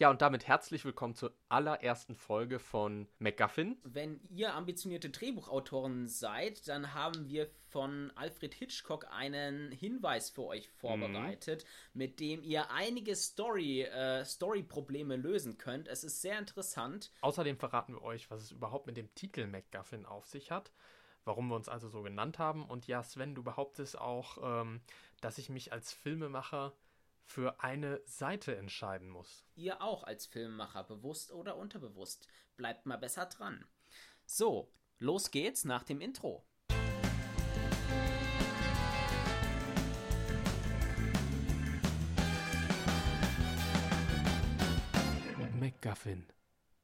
Ja, und damit herzlich willkommen zur allerersten Folge von MacGuffin. Wenn ihr ambitionierte Drehbuchautoren seid, dann haben wir von Alfred Hitchcock einen Hinweis für euch vorbereitet, mhm. mit dem ihr einige Story, äh, Story-Probleme lösen könnt. Es ist sehr interessant. Außerdem verraten wir euch, was es überhaupt mit dem Titel MacGuffin auf sich hat warum wir uns also so genannt haben. Und ja, Sven, du behauptest auch, ähm, dass ich mich als Filmemacher für eine Seite entscheiden muss. Ihr auch als Filmemacher, bewusst oder unterbewusst. Bleibt mal besser dran. So, los geht's nach dem Intro. MacGuffin,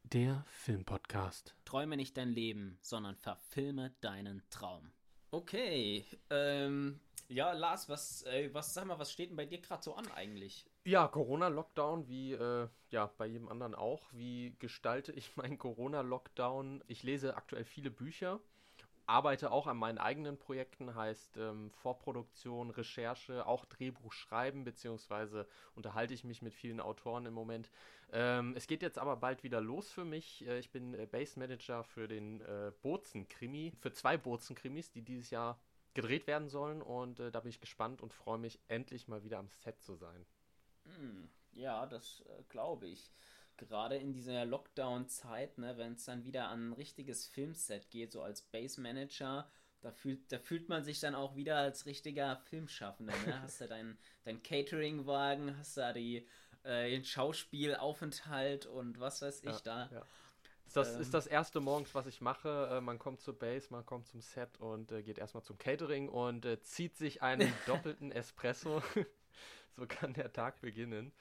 der Filmpodcast. Träume nicht dein Leben, sondern verfilme deinen Traum. Okay, ähm, ja, Lars, was, äh, was, sag mal, was steht denn bei dir gerade so an eigentlich? Ja, Corona-Lockdown, wie äh, ja bei jedem anderen auch. Wie gestalte ich meinen Corona-Lockdown? Ich lese aktuell viele Bücher, arbeite auch an meinen eigenen Projekten, heißt ähm, Vorproduktion, Recherche, auch Drehbuch schreiben, beziehungsweise unterhalte ich mich mit vielen Autoren im Moment. Ähm, es geht jetzt aber bald wieder los für mich. Äh, ich bin äh, Base Manager für den äh, Bozen-Krimi, für zwei Bozen-Krimis, die dieses Jahr gedreht werden sollen und äh, da bin ich gespannt und freue mich endlich mal wieder am Set zu sein. Hm, ja, das äh, glaube ich. Gerade in dieser Lockdown-Zeit, ne, wenn es dann wieder an ein richtiges Filmset geht, so als Base Manager, da fühlt, da fühlt man sich dann auch wieder als richtiger Filmschaffender. Ne? Hast du deinen dein Catering-Wagen, hast da die, äh, den Schauspielaufenthalt und was weiß ich ja, da. Ja. Das ähm, ist das erste morgens, was ich mache. Äh, man kommt zur Base, man kommt zum Set und äh, geht erstmal zum Catering und äh, zieht sich einen doppelten Espresso. so kann der Tag beginnen.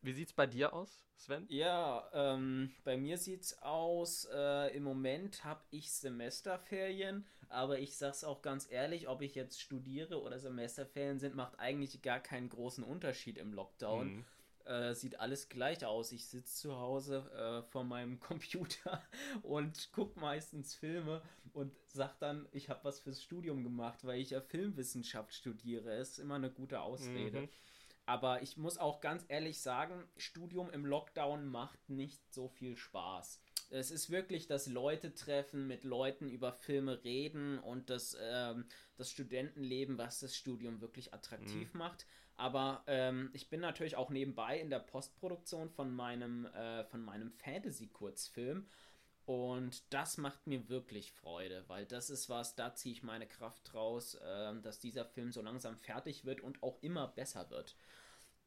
Wie sieht's bei dir aus, Sven? Ja, ähm, bei mir sieht's aus, äh, im Moment habe ich Semesterferien, aber ich sag's auch ganz ehrlich, ob ich jetzt studiere oder Semesterferien sind, macht eigentlich gar keinen großen Unterschied im Lockdown. Mhm. Äh, sieht alles gleich aus. Ich sitze zu Hause äh, vor meinem Computer und gucke meistens Filme und sag dann, ich habe was fürs Studium gemacht, weil ich ja Filmwissenschaft studiere. Ist immer eine gute Ausrede. Mhm. Aber ich muss auch ganz ehrlich sagen, Studium im Lockdown macht nicht so viel Spaß. Es ist wirklich das Leute treffen, mit Leuten über Filme reden und das, ähm, das Studentenleben, was das Studium wirklich attraktiv mhm. macht. Aber ähm, ich bin natürlich auch nebenbei in der Postproduktion von meinem, äh, meinem Fantasy-Kurzfilm. Und das macht mir wirklich Freude, weil das ist was, da ziehe ich meine Kraft raus, äh, dass dieser Film so langsam fertig wird und auch immer besser wird.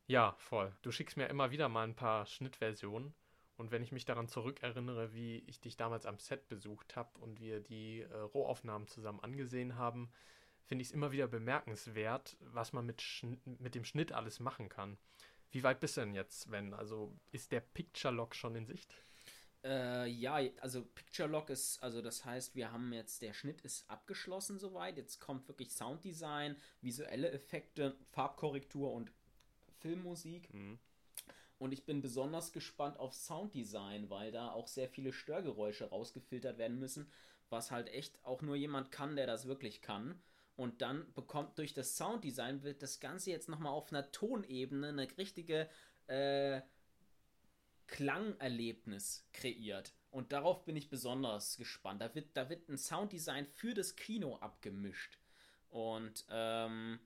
Ja, voll. Du schickst mir immer wieder mal ein paar Schnittversionen. Und wenn ich mich daran zurückerinnere, wie ich dich damals am Set besucht habe und wir die äh, Rohaufnahmen zusammen angesehen haben, finde ich es immer wieder bemerkenswert, was man mit, mit dem Schnitt alles machen kann. Wie weit bist du denn jetzt, Sven? Also ist der Picture Lock schon in Sicht? Äh, ja, also Picture Lock ist, also das heißt, wir haben jetzt, der Schnitt ist abgeschlossen soweit. Jetzt kommt wirklich Sounddesign, visuelle Effekte, Farbkorrektur und Filmmusik. Mhm. Und ich bin besonders gespannt auf Sounddesign, weil da auch sehr viele Störgeräusche rausgefiltert werden müssen, was halt echt auch nur jemand kann, der das wirklich kann. Und dann bekommt durch das Sounddesign wird das Ganze jetzt nochmal auf einer Tonebene eine richtige äh, Klangerlebnis kreiert. Und darauf bin ich besonders gespannt. Da wird, da wird ein Sounddesign für das Kino abgemischt. Und ähm,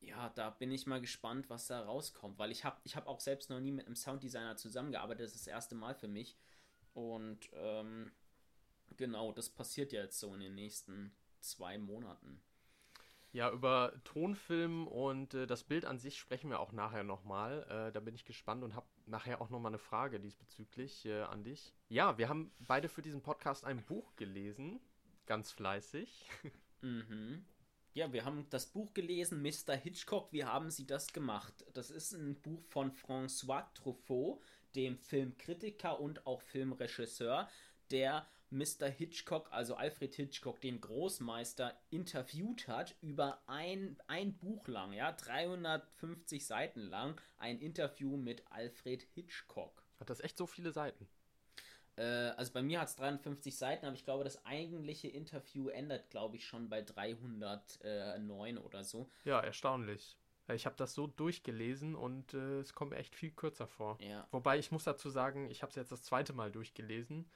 ja, da bin ich mal gespannt, was da rauskommt, weil ich habe ich hab auch selbst noch nie mit einem Sounddesigner zusammengearbeitet. Das ist das erste Mal für mich. Und ähm, genau, das passiert jetzt so in den nächsten zwei Monaten. Ja, über Tonfilm und äh, das Bild an sich sprechen wir auch nachher nochmal. Äh, da bin ich gespannt und habe nachher auch nochmal eine Frage diesbezüglich äh, an dich. Ja, wir haben beide für diesen Podcast ein Buch gelesen, ganz fleißig. Mhm. Ja, wir haben das Buch gelesen, Mr. Hitchcock, wie haben Sie das gemacht? Das ist ein Buch von François Truffaut, dem Filmkritiker und auch Filmregisseur, der Mr. Hitchcock, also Alfred Hitchcock, den Großmeister, interviewt hat über ein, ein Buch lang, ja, 350 Seiten lang, ein Interview mit Alfred Hitchcock. Hat das echt so viele Seiten? Äh, also bei mir hat es 53 Seiten, aber ich glaube, das eigentliche Interview endet, glaube ich, schon bei 309 oder so. Ja, erstaunlich. Ich habe das so durchgelesen und äh, es kommt mir echt viel kürzer vor. Ja. Wobei ich muss dazu sagen, ich habe es jetzt das zweite Mal durchgelesen.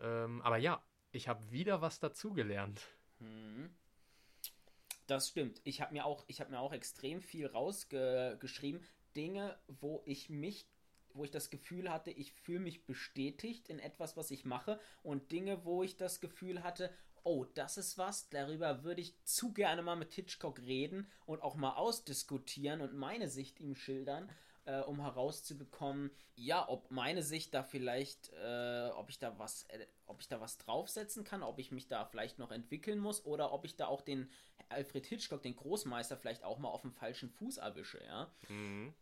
Ähm, aber ja, ich habe wieder was dazugelernt. Mhm. Das stimmt. Ich habe mir auch, ich habe mir auch extrem viel rausgeschrieben. Dinge, wo ich mich, wo ich das Gefühl hatte, ich fühle mich bestätigt in etwas, was ich mache, und Dinge, wo ich das Gefühl hatte, oh, das ist was, darüber würde ich zu gerne mal mit Hitchcock reden und auch mal ausdiskutieren und meine Sicht ihm schildern äh, um herauszubekommen, ja, ob meine Sicht da vielleicht, äh, ob ich da was, äh, ob ich da was draufsetzen kann, ob ich mich da vielleicht noch entwickeln muss oder ob ich da auch den Alfred Hitchcock, den Großmeister, vielleicht auch mal auf dem falschen Fuß erwische, ja. Mhm.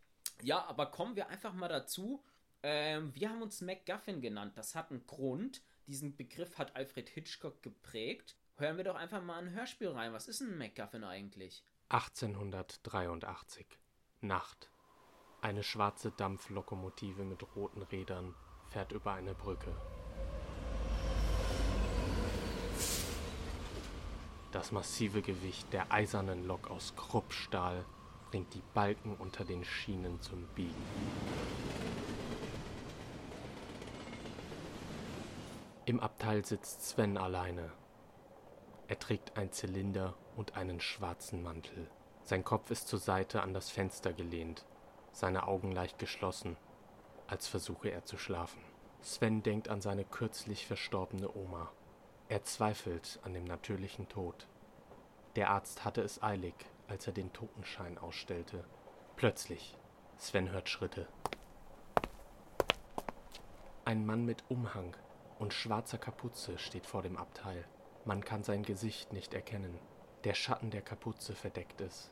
Ja, aber kommen wir einfach mal dazu. Ähm, wir haben uns MacGuffin genannt. Das hat einen Grund. Diesen Begriff hat Alfred Hitchcock geprägt. Hören wir doch einfach mal ein Hörspiel rein. Was ist ein MacGuffin eigentlich? 1883. Nacht. Eine schwarze Dampflokomotive mit roten Rädern fährt über eine Brücke. Das massive Gewicht der eisernen Lok aus Kruppstahl bringt die Balken unter den Schienen zum Biegen. Im Abteil sitzt Sven alleine. Er trägt ein Zylinder und einen schwarzen Mantel. Sein Kopf ist zur Seite an das Fenster gelehnt seine Augen leicht geschlossen, als versuche er zu schlafen. Sven denkt an seine kürzlich verstorbene Oma. Er zweifelt an dem natürlichen Tod. Der Arzt hatte es eilig, als er den Totenschein ausstellte. Plötzlich, Sven hört Schritte. Ein Mann mit Umhang und schwarzer Kapuze steht vor dem Abteil. Man kann sein Gesicht nicht erkennen. Der Schatten der Kapuze verdeckt es.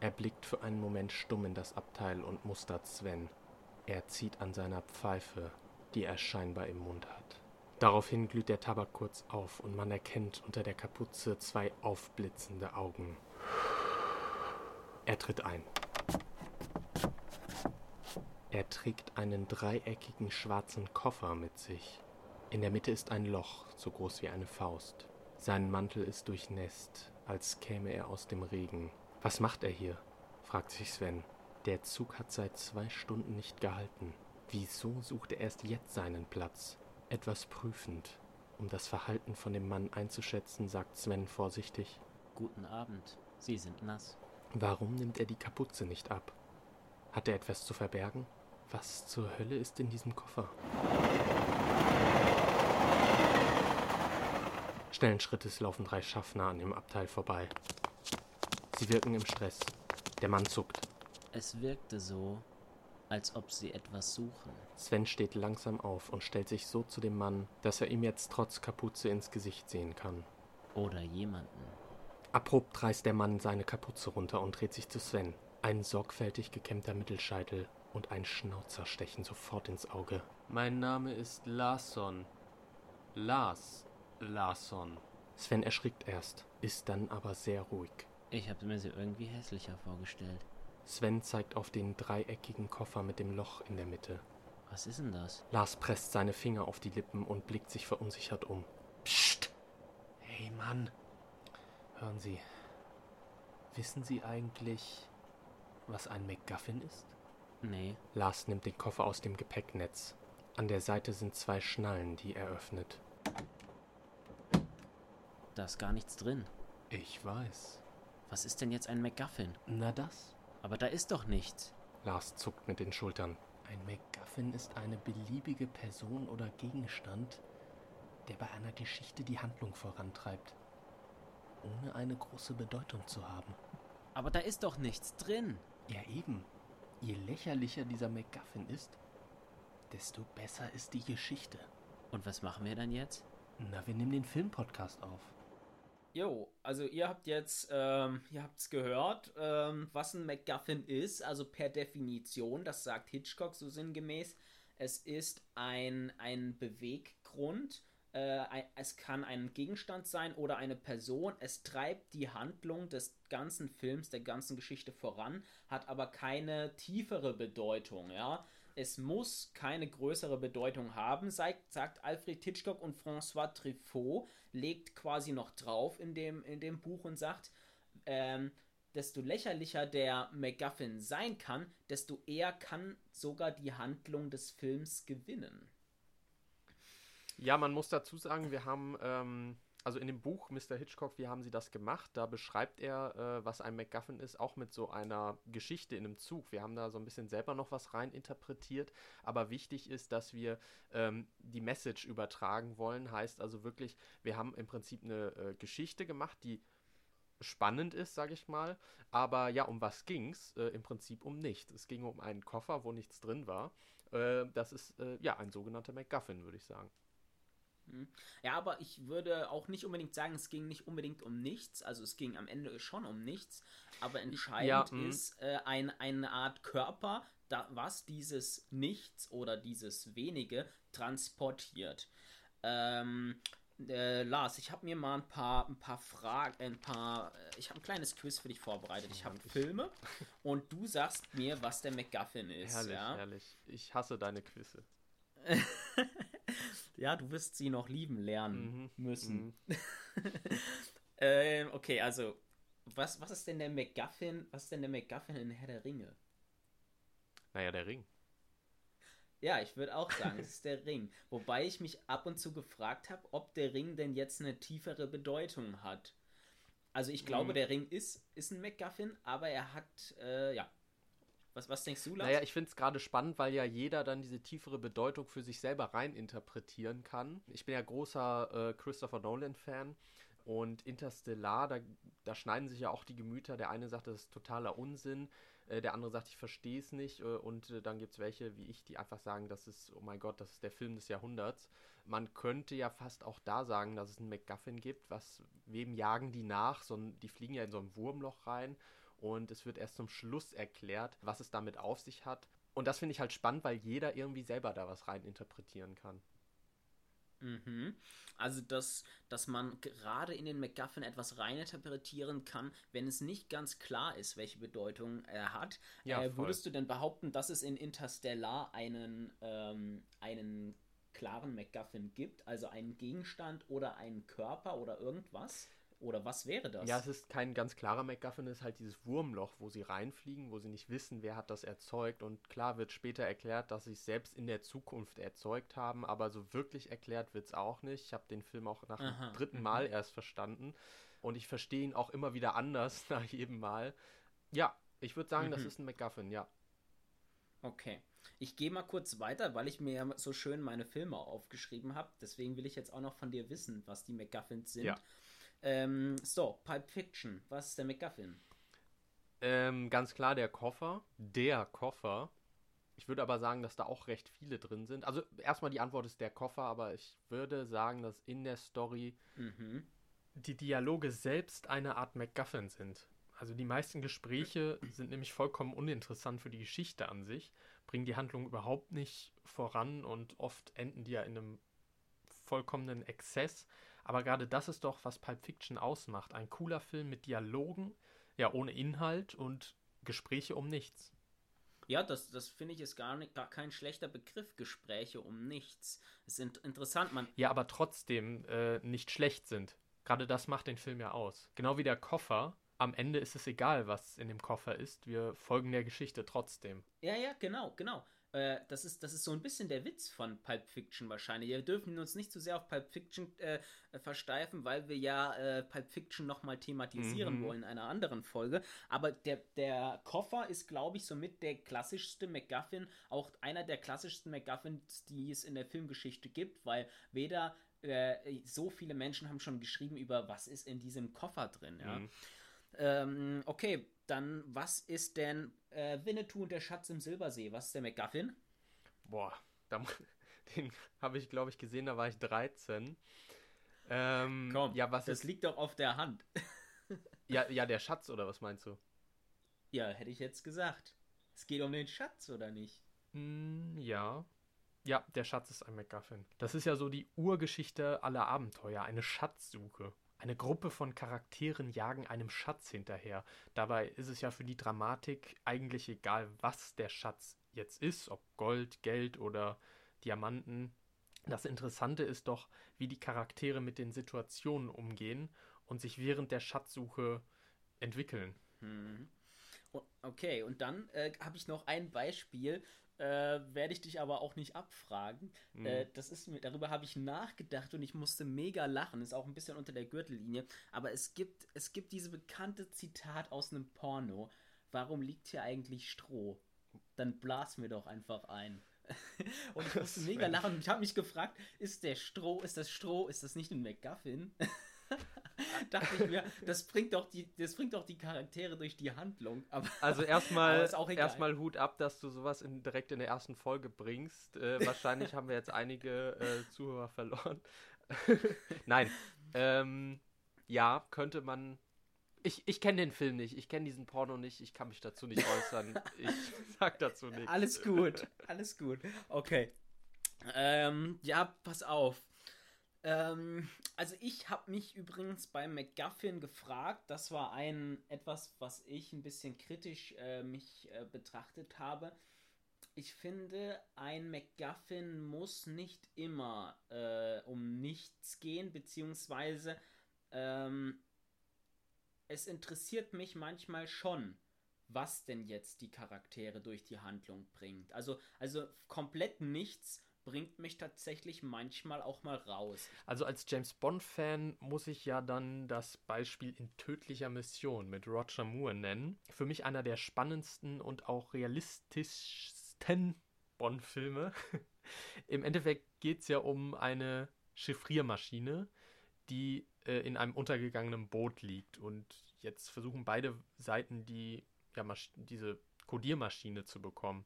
Er blickt für einen Moment stumm in das Abteil und mustert Sven. Er zieht an seiner Pfeife, die er scheinbar im Mund hat. Daraufhin glüht der Tabak kurz auf und man erkennt unter der Kapuze zwei aufblitzende Augen. Er tritt ein. Er trägt einen dreieckigen schwarzen Koffer mit sich. In der Mitte ist ein Loch, so groß wie eine Faust. Sein Mantel ist durchnässt, als käme er aus dem Regen. Was macht er hier? fragt sich Sven. Der Zug hat seit zwei Stunden nicht gehalten. Wieso sucht er erst jetzt seinen Platz? Etwas prüfend, um das Verhalten von dem Mann einzuschätzen, sagt Sven vorsichtig. Guten Abend. Sie sind nass. Warum nimmt er die Kapuze nicht ab? Hat er etwas zu verbergen? Was zur Hölle ist in diesem Koffer? Schnellen Schrittes laufen drei Schaffner an dem Abteil vorbei. Sie wirken im Stress. Der Mann zuckt. Es wirkte so, als ob sie etwas suchen. Sven steht langsam auf und stellt sich so zu dem Mann, dass er ihm jetzt trotz Kapuze ins Gesicht sehen kann. Oder jemanden. Abrupt reißt der Mann seine Kapuze runter und dreht sich zu Sven. Ein sorgfältig gekämmter Mittelscheitel und ein Schnauzer stechen sofort ins Auge. Mein Name ist Larsson. Lars Larsson. Sven erschrickt erst, ist dann aber sehr ruhig. Ich habe mir sie irgendwie hässlicher vorgestellt. Sven zeigt auf den dreieckigen Koffer mit dem Loch in der Mitte. Was ist denn das? Lars presst seine Finger auf die Lippen und blickt sich verunsichert um. Psst! Hey Mann! Hören Sie. Wissen Sie eigentlich, was ein MacGuffin ist? Nee. Lars nimmt den Koffer aus dem Gepäcknetz. An der Seite sind zwei Schnallen, die er öffnet. Da ist gar nichts drin. Ich weiß. Was ist denn jetzt ein MacGuffin? Na das. Aber da ist doch nichts. Lars zuckt mit den Schultern. Ein MacGuffin ist eine beliebige Person oder Gegenstand, der bei einer Geschichte die Handlung vorantreibt, ohne eine große Bedeutung zu haben. Aber da ist doch nichts drin. Ja eben. Je lächerlicher dieser MacGuffin ist, desto besser ist die Geschichte. Und was machen wir dann jetzt? Na, wir nehmen den Filmpodcast auf. Jo, also ihr habt jetzt, ähm, ihr habt's gehört, ähm, was ein MacGuffin ist, also per Definition, das sagt Hitchcock so sinngemäß, es ist ein, ein Beweggrund, äh, es kann ein Gegenstand sein oder eine Person, es treibt die Handlung des ganzen Films, der ganzen Geschichte voran, hat aber keine tiefere Bedeutung, ja es muss keine größere Bedeutung haben, sagt, Alfred Hitchcock und François Truffaut legt quasi noch drauf in dem, in dem Buch und sagt, ähm, desto lächerlicher der MacGuffin sein kann, desto eher kann sogar die Handlung des Films gewinnen. Ja, man muss dazu sagen, wir haben, ähm, also in dem Buch Mr. Hitchcock, wie haben sie das gemacht? Da beschreibt er, äh, was ein MacGuffin ist, auch mit so einer Geschichte in einem Zug. Wir haben da so ein bisschen selber noch was rein interpretiert, aber wichtig ist, dass wir ähm, die Message übertragen wollen. Heißt also wirklich, wir haben im Prinzip eine äh, Geschichte gemacht, die spannend ist, sage ich mal. Aber ja, um was ging's? Äh, Im Prinzip um nichts. Es ging um einen Koffer, wo nichts drin war. Äh, das ist äh, ja ein sogenannter MacGuffin, würde ich sagen. Hm. Ja, aber ich würde auch nicht unbedingt sagen, es ging nicht unbedingt um nichts. Also es ging am Ende schon um nichts. Aber entscheidend ja, hm. ist äh, ein, eine Art Körper, da, was dieses Nichts oder dieses Wenige transportiert. Ähm, äh, Lars, ich habe mir mal ein paar, ein paar Fragen, ein paar, äh, ich habe ein kleines Quiz für dich vorbereitet. Ich habe Filme und du sagst mir, was der MacGuffin ist. Herrlich, ja? herrlich. Ich hasse deine Quizze. ja, du wirst sie noch lieben lernen mhm. müssen. Mhm. ähm, okay, also, was, was ist denn der MacGuffin, was ist denn der MacGuffin in Herr der Ringe? Naja, der Ring. Ja, ich würde auch sagen, es ist der Ring. Wobei ich mich ab und zu gefragt habe, ob der Ring denn jetzt eine tiefere Bedeutung hat. Also ich glaube, mhm. der Ring ist, ist ein MacGuffin, aber er hat, äh, ja. Was, was denkst du, Lars? Naja, ich finde es gerade spannend, weil ja jeder dann diese tiefere Bedeutung für sich selber rein interpretieren kann. Ich bin ja großer äh, Christopher Nolan-Fan und Interstellar, da, da schneiden sich ja auch die Gemüter. Der eine sagt, das ist totaler Unsinn. Äh, der andere sagt, ich verstehe es nicht. Äh, und äh, dann gibt es welche wie ich, die einfach sagen, das ist, oh mein Gott, das ist der Film des Jahrhunderts. Man könnte ja fast auch da sagen, dass es einen MacGuffin gibt. Was, wem jagen die nach? So die fliegen ja in so ein Wurmloch rein. Und es wird erst zum Schluss erklärt, was es damit auf sich hat. Und das finde ich halt spannend, weil jeder irgendwie selber da was rein interpretieren kann. Mhm. Also, dass, dass man gerade in den MacGuffin etwas reininterpretieren kann, wenn es nicht ganz klar ist, welche Bedeutung er hat. Ja, äh, würdest du denn behaupten, dass es in Interstellar einen, ähm, einen klaren MacGuffin gibt? Also einen Gegenstand oder einen Körper oder irgendwas? Oder was wäre das? Ja, es ist kein ganz klarer MacGuffin, es ist halt dieses Wurmloch, wo sie reinfliegen, wo sie nicht wissen, wer hat das erzeugt. Und klar wird später erklärt, dass sie es selbst in der Zukunft erzeugt haben, aber so wirklich erklärt wird es auch nicht. Ich habe den Film auch nach Aha. dem dritten Mal mhm. erst verstanden. Und ich verstehe ihn auch immer wieder anders nach jedem Mal. Ja, ich würde sagen, mhm. das ist ein MacGuffin, ja. Okay. Ich gehe mal kurz weiter, weil ich mir ja so schön meine Filme aufgeschrieben habe. Deswegen will ich jetzt auch noch von dir wissen, was die MacGuffins sind. Ja. Ähm, so, Pulp Fiction. Was ist der McGuffin? Ähm, ganz klar der Koffer. Der Koffer. Ich würde aber sagen, dass da auch recht viele drin sind. Also erstmal die Antwort ist der Koffer, aber ich würde sagen, dass in der Story mhm. die Dialoge selbst eine Art MacGuffin sind. Also die meisten Gespräche sind nämlich vollkommen uninteressant für die Geschichte an sich, bringen die Handlung überhaupt nicht voran und oft enden die ja in einem vollkommenen Exzess. Aber gerade das ist doch, was Pulp Fiction ausmacht. Ein cooler Film mit Dialogen, ja, ohne Inhalt und Gespräche um nichts. Ja, das, das finde ich ist gar, nicht, gar kein schlechter Begriff, Gespräche um nichts. Es ist interessant, man. Ja, aber trotzdem äh, nicht schlecht sind. Gerade das macht den Film ja aus. Genau wie der Koffer. Am Ende ist es egal, was in dem Koffer ist. Wir folgen der Geschichte trotzdem. Ja, ja, genau, genau. Äh, das, ist, das ist so ein bisschen der Witz von Pulp Fiction wahrscheinlich. Wir dürfen uns nicht zu sehr auf Pulp Fiction äh, versteifen, weil wir ja äh, Pulp Fiction nochmal thematisieren mhm. wollen in einer anderen Folge. Aber der, der Koffer ist, glaube ich, somit der klassischste MacGuffin, auch einer der klassischsten MacGuffins, die es in der Filmgeschichte gibt, weil weder äh, so viele Menschen haben schon geschrieben über, was ist in diesem Koffer drin. Ja? Mhm. Ähm, okay, dann was ist denn äh, Winnetou und der Schatz im Silbersee? Was ist der McGuffin? Boah, da, den habe ich, glaube ich, gesehen, da war ich 13. Ähm, Komm, ja, was das ist... liegt doch auf der Hand. ja, ja, der Schatz, oder was meinst du? Ja, hätte ich jetzt gesagt. Es geht um den Schatz, oder nicht? Mm, ja. Ja, der Schatz ist ein MacGuffin. Das ist ja so die Urgeschichte aller Abenteuer, eine Schatzsuche. Eine Gruppe von Charakteren jagen einem Schatz hinterher. Dabei ist es ja für die Dramatik eigentlich egal, was der Schatz jetzt ist, ob Gold, Geld oder Diamanten. Das Interessante ist doch, wie die Charaktere mit den Situationen umgehen und sich während der Schatzsuche entwickeln. Hm. Okay, und dann äh, habe ich noch ein Beispiel, äh, werde ich dich aber auch nicht abfragen. Mhm. Äh, das ist mir, darüber habe ich nachgedacht und ich musste mega lachen. Ist auch ein bisschen unter der Gürtellinie. Aber es gibt, es gibt diese bekannte Zitat aus einem Porno. Warum liegt hier eigentlich Stroh? Dann blas mir doch einfach ein. und ich musste mega lachen und ich habe mich gefragt, ist der Stroh, ist das Stroh, ist das nicht ein McGuffin? dachte ich mir, das bringt doch die, das bringt doch die Charaktere durch die Handlung. Aber, also erstmal erstmal Hut ab, dass du sowas in, direkt in der ersten Folge bringst. Äh, wahrscheinlich haben wir jetzt einige äh, Zuhörer verloren. Nein. Ähm, ja, könnte man. Ich, ich kenne den Film nicht, ich kenne diesen Porno nicht, ich kann mich dazu nicht äußern. ich sag dazu nichts. Alles gut, alles gut. Okay. Ähm, ja, pass auf. Ähm, also ich habe mich übrigens bei McGuffin gefragt. Das war ein etwas, was ich ein bisschen kritisch äh, mich äh, betrachtet habe. Ich finde, ein McGuffin muss nicht immer äh, um nichts gehen, beziehungsweise ähm, es interessiert mich manchmal schon, was denn jetzt die Charaktere durch die Handlung bringt. Also, also komplett nichts bringt mich tatsächlich manchmal auch mal raus. Also als James Bond-Fan muss ich ja dann das Beispiel in tödlicher Mission mit Roger Moore nennen. Für mich einer der spannendsten und auch realistischsten Bond-Filme. Im Endeffekt geht es ja um eine Chiffriermaschine, die äh, in einem untergegangenen Boot liegt. Und jetzt versuchen beide Seiten die, ja, diese Codiermaschine zu bekommen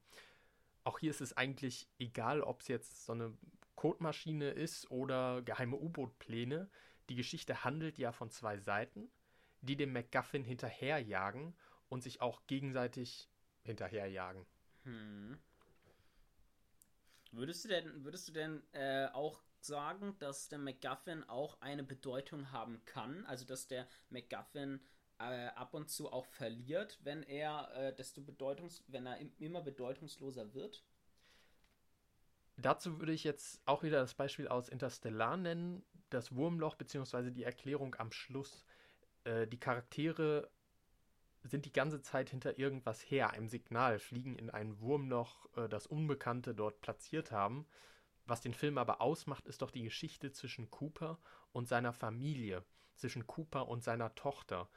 auch hier ist es eigentlich egal, ob es jetzt so eine Codemaschine ist oder geheime U-Boot-Pläne. Die Geschichte handelt ja von zwei Seiten, die dem MacGuffin hinterherjagen und sich auch gegenseitig hinterherjagen. Hm. Würdest du denn, würdest du denn äh, auch sagen, dass der MacGuffin auch eine Bedeutung haben kann? Also dass der MacGuffin äh, ab und zu auch verliert, wenn er äh, desto bedeutungs wenn er immer bedeutungsloser wird? Dazu würde ich jetzt auch wieder das Beispiel aus Interstellar nennen, das Wurmloch bzw. die Erklärung am Schluss. Äh, die Charaktere sind die ganze Zeit hinter irgendwas her, einem Signal, fliegen in ein Wurmloch, äh, das Unbekannte dort platziert haben. Was den Film aber ausmacht, ist doch die Geschichte zwischen Cooper und seiner Familie, zwischen Cooper und seiner Tochter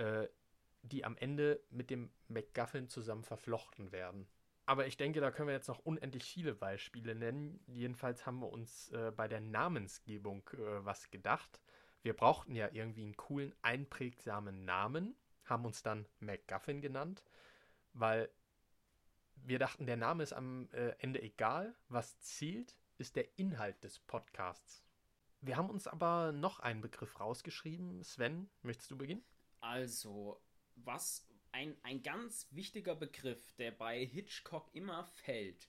äh, die am Ende mit dem MacGuffin zusammen verflochten werden. Aber ich denke, da können wir jetzt noch unendlich viele Beispiele nennen. Jedenfalls haben wir uns äh, bei der Namensgebung äh, was gedacht. Wir brauchten ja irgendwie einen coolen, einprägsamen Namen, haben uns dann MacGuffin genannt, weil wir dachten, der Name ist am äh, Ende egal. Was zählt, ist der Inhalt des Podcasts. Wir haben uns aber noch einen Begriff rausgeschrieben. Sven, möchtest du beginnen? Also, was ein, ein ganz wichtiger Begriff, der bei Hitchcock immer fällt,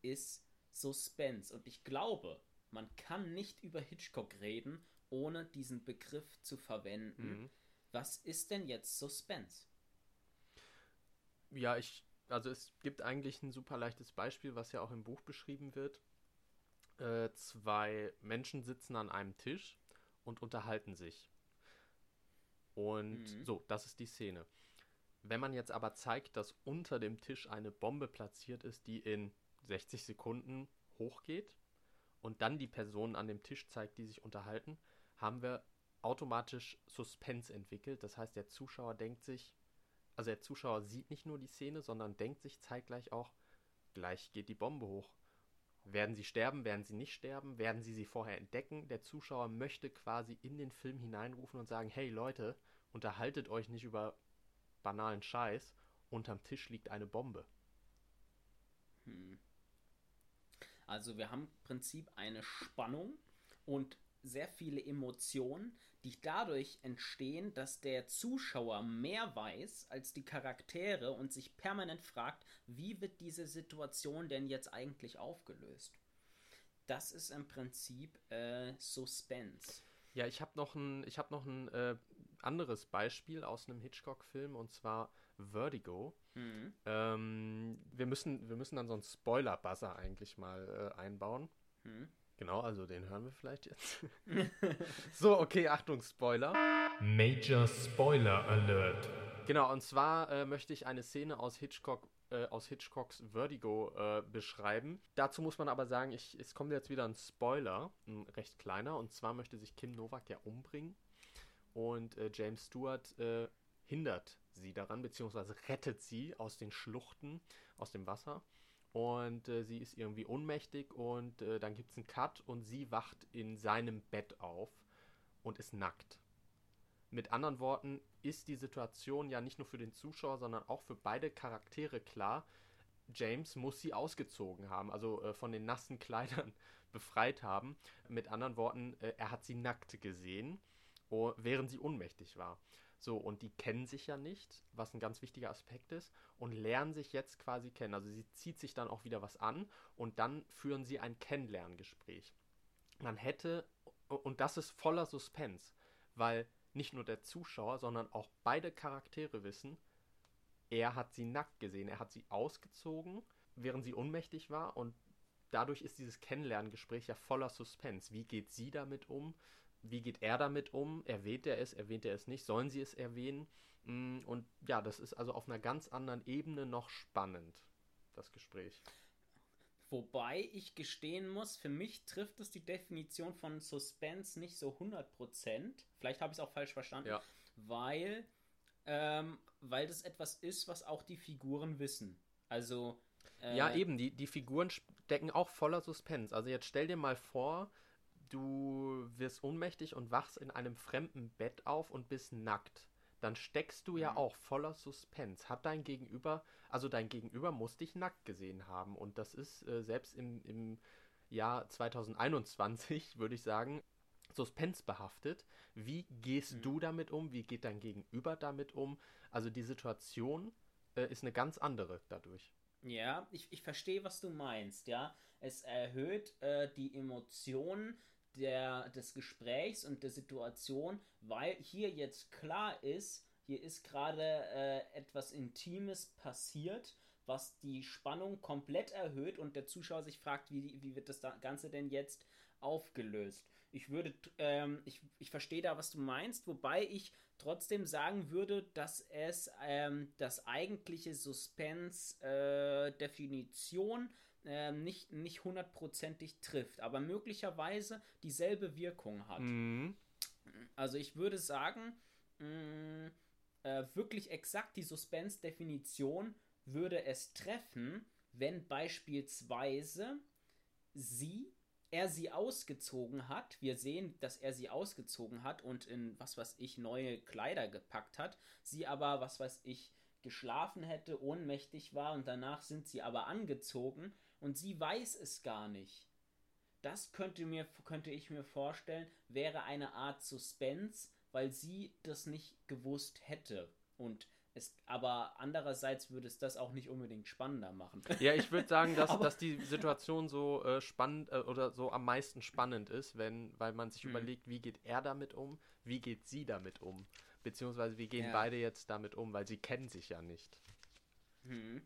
ist Suspense. Und ich glaube, man kann nicht über Hitchcock reden, ohne diesen Begriff zu verwenden. Mhm. Was ist denn jetzt Suspense? Ja, ich, also es gibt eigentlich ein super leichtes Beispiel, was ja auch im Buch beschrieben wird. Äh, zwei Menschen sitzen an einem Tisch und unterhalten sich. Und mhm. so, das ist die Szene. Wenn man jetzt aber zeigt, dass unter dem Tisch eine Bombe platziert ist, die in 60 Sekunden hochgeht und dann die Personen an dem Tisch zeigt, die sich unterhalten, haben wir automatisch Suspense entwickelt. Das heißt, der Zuschauer denkt sich, also der Zuschauer sieht nicht nur die Szene, sondern denkt sich zeitgleich auch, gleich geht die Bombe hoch. Werden sie sterben, werden sie nicht sterben, werden sie sie vorher entdecken? Der Zuschauer möchte quasi in den Film hineinrufen und sagen, hey Leute, unterhaltet euch nicht über banalen Scheiß, unterm Tisch liegt eine Bombe. Hm. Also wir haben im Prinzip eine Spannung und sehr viele Emotionen, die dadurch entstehen, dass der Zuschauer mehr weiß als die Charaktere und sich permanent fragt, wie wird diese Situation denn jetzt eigentlich aufgelöst? Das ist im Prinzip äh, Suspense. Ja, ich habe noch ein, ich hab noch ein äh, anderes Beispiel aus einem Hitchcock-Film und zwar Vertigo. Mhm. Ähm, wir, müssen, wir müssen dann so einen Spoiler-Buzzer eigentlich mal äh, einbauen. Mhm. Genau, also den hören wir vielleicht jetzt. so, okay, Achtung, Spoiler. Major Spoiler Alert. Genau, und zwar äh, möchte ich eine Szene aus Hitchcock äh, aus Hitchcocks Vertigo äh, beschreiben. Dazu muss man aber sagen, ich, es kommt jetzt wieder ein Spoiler, ein recht kleiner. Und zwar möchte sich Kim Novak ja umbringen. Und äh, James Stewart äh, hindert sie daran, beziehungsweise rettet sie aus den Schluchten, aus dem Wasser. Und äh, sie ist irgendwie ohnmächtig und äh, dann gibt es einen Cut und sie wacht in seinem Bett auf und ist nackt. Mit anderen Worten ist die Situation ja nicht nur für den Zuschauer, sondern auch für beide Charaktere klar. James muss sie ausgezogen haben, also äh, von den nassen Kleidern befreit haben. Mit anderen Worten, äh, er hat sie nackt gesehen, oh, während sie ohnmächtig war. So, und die kennen sich ja nicht, was ein ganz wichtiger Aspekt ist, und lernen sich jetzt quasi kennen. Also sie zieht sich dann auch wieder was an und dann führen sie ein Kennenlerngespräch. Man hätte, und das ist voller Suspense, weil nicht nur der Zuschauer, sondern auch beide Charaktere wissen, er hat sie nackt gesehen, er hat sie ausgezogen, während sie ohnmächtig war und dadurch ist dieses Kennenlerngespräch ja voller Suspense. Wie geht sie damit um? Wie geht er damit um? Erwähnt er es, erwähnt er es nicht? Sollen sie es erwähnen? Mm, und ja, das ist also auf einer ganz anderen Ebene noch spannend, das Gespräch. Wobei ich gestehen muss, für mich trifft es die Definition von Suspense nicht so 100%. Vielleicht habe ich es auch falsch verstanden. Ja. Weil, ähm, weil das etwas ist, was auch die Figuren wissen. Also. Äh, ja, eben, die, die Figuren stecken auch voller Suspense. Also jetzt stell dir mal vor, du wirst ohnmächtig und wachst in einem fremden Bett auf und bist nackt, dann steckst du ja mhm. auch voller Suspense. Hat dein Gegenüber, also dein Gegenüber muss dich nackt gesehen haben. Und das ist äh, selbst im, im Jahr 2021, würde ich sagen, suspensebehaftet. Wie gehst mhm. du damit um? Wie geht dein Gegenüber damit um? Also die Situation äh, ist eine ganz andere dadurch. Ja, ich, ich verstehe, was du meinst, ja. Es erhöht äh, die Emotionen der, des Gesprächs und der Situation, weil hier jetzt klar ist, hier ist gerade äh, etwas Intimes passiert, was die Spannung komplett erhöht und der Zuschauer sich fragt, wie, wie wird das Ganze denn jetzt aufgelöst. Ich würde, ähm, ich, ich verstehe da, was du meinst, wobei ich trotzdem sagen würde, dass es ähm, das eigentliche Suspense-Definition äh, äh, nicht, nicht hundertprozentig trifft, aber möglicherweise dieselbe Wirkung hat. Mhm. Also ich würde sagen, mh, mm, äh, wirklich exakt die Suspense-Definition würde es treffen, wenn beispielsweise sie, er sie ausgezogen hat, wir sehen, dass er sie ausgezogen hat und in, was weiß ich, neue Kleider gepackt hat, sie aber, was weiß ich, geschlafen hätte, ohnmächtig war und danach sind sie aber angezogen und sie weiß es gar nicht. Das könnte, mir, könnte ich mir vorstellen, wäre eine Art Suspense, weil sie das nicht gewusst hätte. Und es, aber andererseits würde es das auch nicht unbedingt spannender machen. Ja, ich würde sagen, dass, dass die Situation so äh, spannend äh, oder so am meisten spannend ist, wenn, weil man sich hm. überlegt, wie geht er damit um, wie geht sie damit um, beziehungsweise wie gehen ja. beide jetzt damit um, weil sie kennen sich ja nicht. Hm.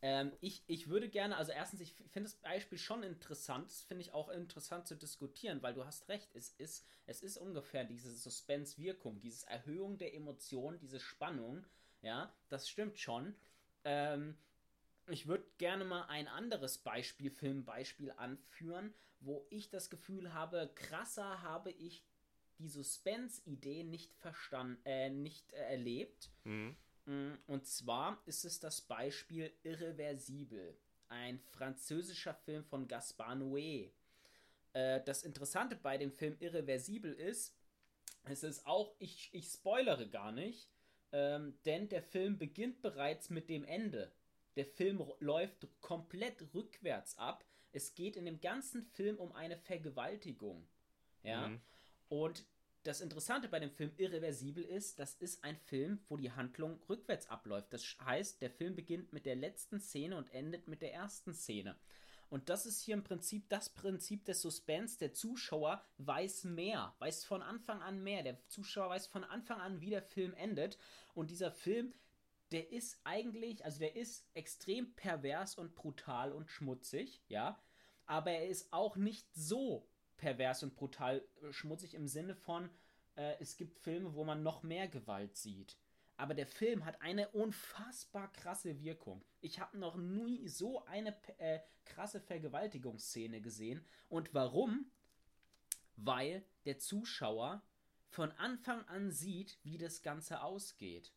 Ähm, ich, ich würde gerne, also erstens, ich finde das Beispiel schon interessant, finde ich auch interessant zu diskutieren, weil du hast recht, es ist, es ist ungefähr diese Suspense-Wirkung, diese Erhöhung der Emotionen, diese Spannung, ja, das stimmt schon. Ähm, ich würde gerne mal ein anderes Beispiel, Filmbeispiel anführen, wo ich das Gefühl habe, krasser habe ich die Suspense-Idee nicht verstanden, äh, nicht äh, erlebt. Mhm. Mm, und zwar ist es das Beispiel Irreversibel, ein französischer Film von Gaspar Noé. Äh, das Interessante bei dem Film Irreversibel ist, es ist auch, ich, ich spoilere gar nicht, ähm, denn der Film beginnt bereits mit dem Ende. Der Film läuft komplett rückwärts ab. Es geht in dem ganzen Film um eine Vergewaltigung. Ja. Mhm. Und das Interessante bei dem Film Irreversibel ist, das ist ein Film, wo die Handlung rückwärts abläuft. Das heißt, der Film beginnt mit der letzten Szene und endet mit der ersten Szene. Und das ist hier im Prinzip das Prinzip des Suspense. Der Zuschauer weiß mehr, weiß von Anfang an mehr. Der Zuschauer weiß von Anfang an, wie der Film endet. Und dieser Film, der ist eigentlich, also der ist extrem pervers und brutal und schmutzig, ja. Aber er ist auch nicht so pervers und brutal äh, schmutzig im Sinne von, äh, es gibt Filme, wo man noch mehr Gewalt sieht. aber der Film hat eine unfassbar krasse Wirkung. Ich habe noch nie so eine äh, krasse Vergewaltigungsszene gesehen. Und warum? Weil der Zuschauer von Anfang an sieht, wie das Ganze ausgeht.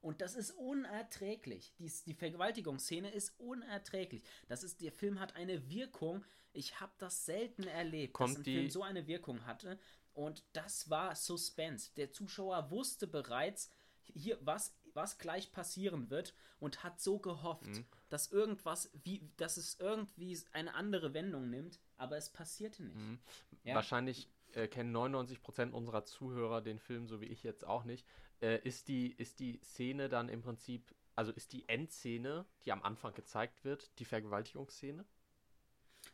Und das ist unerträglich. Die, die Vergewaltigungsszene ist unerträglich. Das ist, der Film hat eine Wirkung. Ich habe das selten erlebt, Kommt dass ein die- Film so eine Wirkung hatte. Und das war Suspense. Der Zuschauer wusste bereits, hier, was, was gleich passieren wird und hat so gehofft, Mhm. dass irgendwas, wie, dass es irgendwie eine andere Wendung nimmt, aber es passierte nicht. Mhm. Ja. Wahrscheinlich äh, kennen 99% unserer Zuhörer den Film, so wie ich jetzt auch nicht. Äh, ist, die, ist die Szene dann im Prinzip, also ist die Endszene, die am Anfang gezeigt wird, die Vergewaltigungsszene?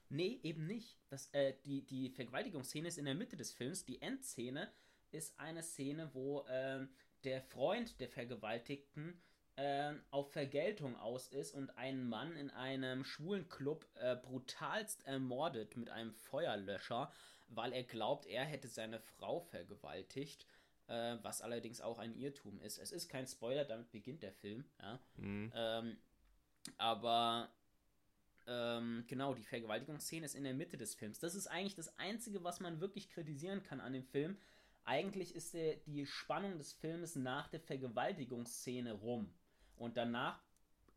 Nee, eben nicht. Das, äh, die, die Vergewaltigungsszene ist in der Mitte des Films. Die Endszene ist eine Szene, wo ähm, der Freund der Vergewaltigten ähm, auf Vergeltung aus ist und einen Mann in einem schwulen Club äh, brutalst ermordet mit einem Feuerlöscher, weil er glaubt, er hätte seine Frau vergewaltigt. Äh, was allerdings auch ein Irrtum ist. Es ist kein Spoiler, damit beginnt der Film. Ja? Mhm. Ähm, aber ähm, genau, die Vergewaltigungsszene ist in der Mitte des Films. Das ist eigentlich das Einzige, was man wirklich kritisieren kann an dem Film. Eigentlich ist der, die Spannung des Filmes nach der Vergewaltigungsszene rum. Und danach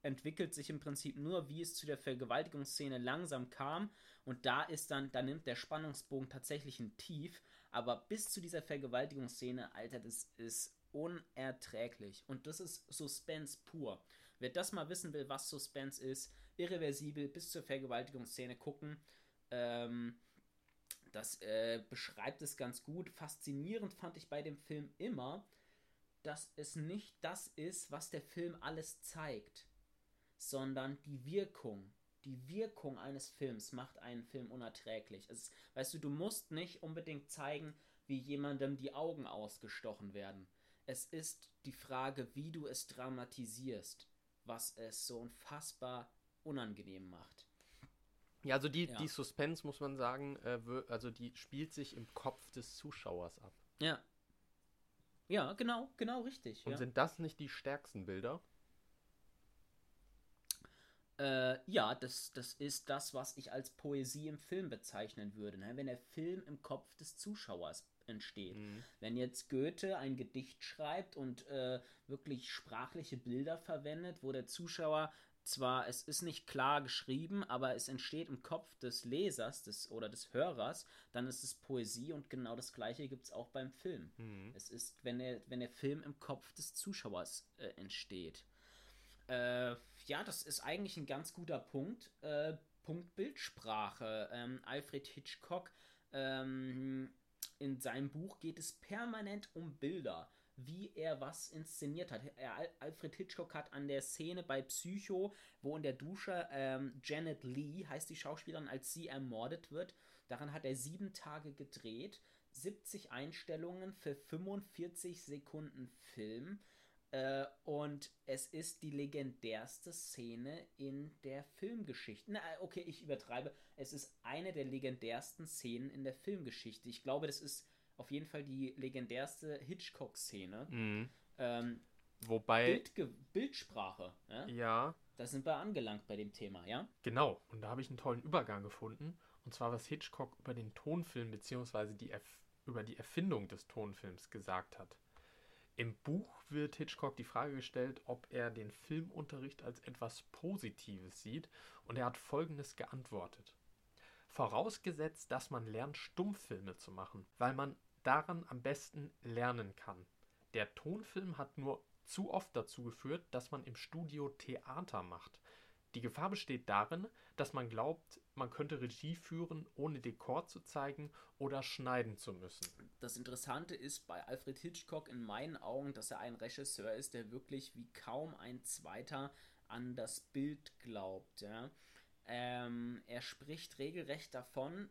entwickelt sich im Prinzip nur, wie es zu der Vergewaltigungsszene langsam kam. Und da ist dann, da nimmt der Spannungsbogen tatsächlich ein Tief. Aber bis zu dieser Vergewaltigungsszene, Alter, das ist unerträglich. Und das ist Suspense pur. Wer das mal wissen will, was Suspense ist, irreversibel bis zur Vergewaltigungsszene gucken. Ähm, das äh, beschreibt es ganz gut. Faszinierend fand ich bei dem Film immer, dass es nicht das ist, was der Film alles zeigt, sondern die Wirkung. Die Wirkung eines Films macht einen Film unerträglich. Es, weißt du, du musst nicht unbedingt zeigen, wie jemandem die Augen ausgestochen werden. Es ist die Frage, wie du es dramatisierst, was es so unfassbar unangenehm macht. Ja, also die, Ja. die Suspense, muss man sagen, äh, also die spielt sich im Kopf des Zuschauers ab. Ja. Ja, genau, genau richtig. Und ja. sind das nicht die stärksten Bilder? Äh, ja, das, das ist das, was ich als Poesie im Film bezeichnen würde. Ne? Wenn der Film im Kopf des Zuschauers entsteht. Mhm. Wenn jetzt Goethe ein Gedicht schreibt und äh, wirklich sprachliche Bilder verwendet, wo der Zuschauer zwar, es ist nicht klar geschrieben, aber es entsteht im Kopf des Lesers des, oder des Hörers, dann ist es Poesie und genau das gleiche gibt es auch beim Film. Mhm. Es ist, wenn der, wenn der Film im Kopf des Zuschauers äh, entsteht. Äh, ja, das ist eigentlich ein ganz guter Punkt. Äh, Punkt Bildsprache. Ähm, Alfred Hitchcock, ähm, in seinem Buch geht es permanent um Bilder, wie er was inszeniert hat. Er, Al- Alfred Hitchcock hat an der Szene bei Psycho, wo in der Dusche ähm, Janet Lee, heißt die Schauspielerin, als sie ermordet wird, daran hat er sieben Tage gedreht, 70 Einstellungen für 45 Sekunden Film. Äh, und es ist die legendärste Szene in der Filmgeschichte. Na, okay, ich übertreibe. Es ist eine der legendärsten Szenen in der Filmgeschichte. Ich glaube, das ist auf jeden Fall die legendärste Hitchcock-Szene. Mhm. Ähm, Wobei, Bildge Bildsprache. Ja? ja, Da sind wir angelangt bei dem Thema, ja? genau. Und da habe ich einen tollen Übergang gefunden. Und zwar, was Hitchcock über den Tonfilm die Erf über die Erfindung des Tonfilms gesagt hat. Im Buch wird Hitchcock die Frage gestellt, ob er den Filmunterricht als etwas Positives sieht, und er hat Folgendes geantwortet. Vorausgesetzt, dass man lernt, Stummfilme zu machen, weil man daran am besten lernen kann. Der Tonfilm hat nur zu oft dazu geführt, dass man im Studio Theater macht. Die Gefahr besteht darin, dass man glaubt, man könnte Regie führen, ohne Dekor zu zeigen oder schneiden zu müssen. Das Interessante ist bei Alfred Hitchcock in meinen Augen, dass er ein Regisseur ist, der wirklich wie kaum ein zweiter an das Bild glaubt. Ja? Ähm, er spricht regelrecht davon,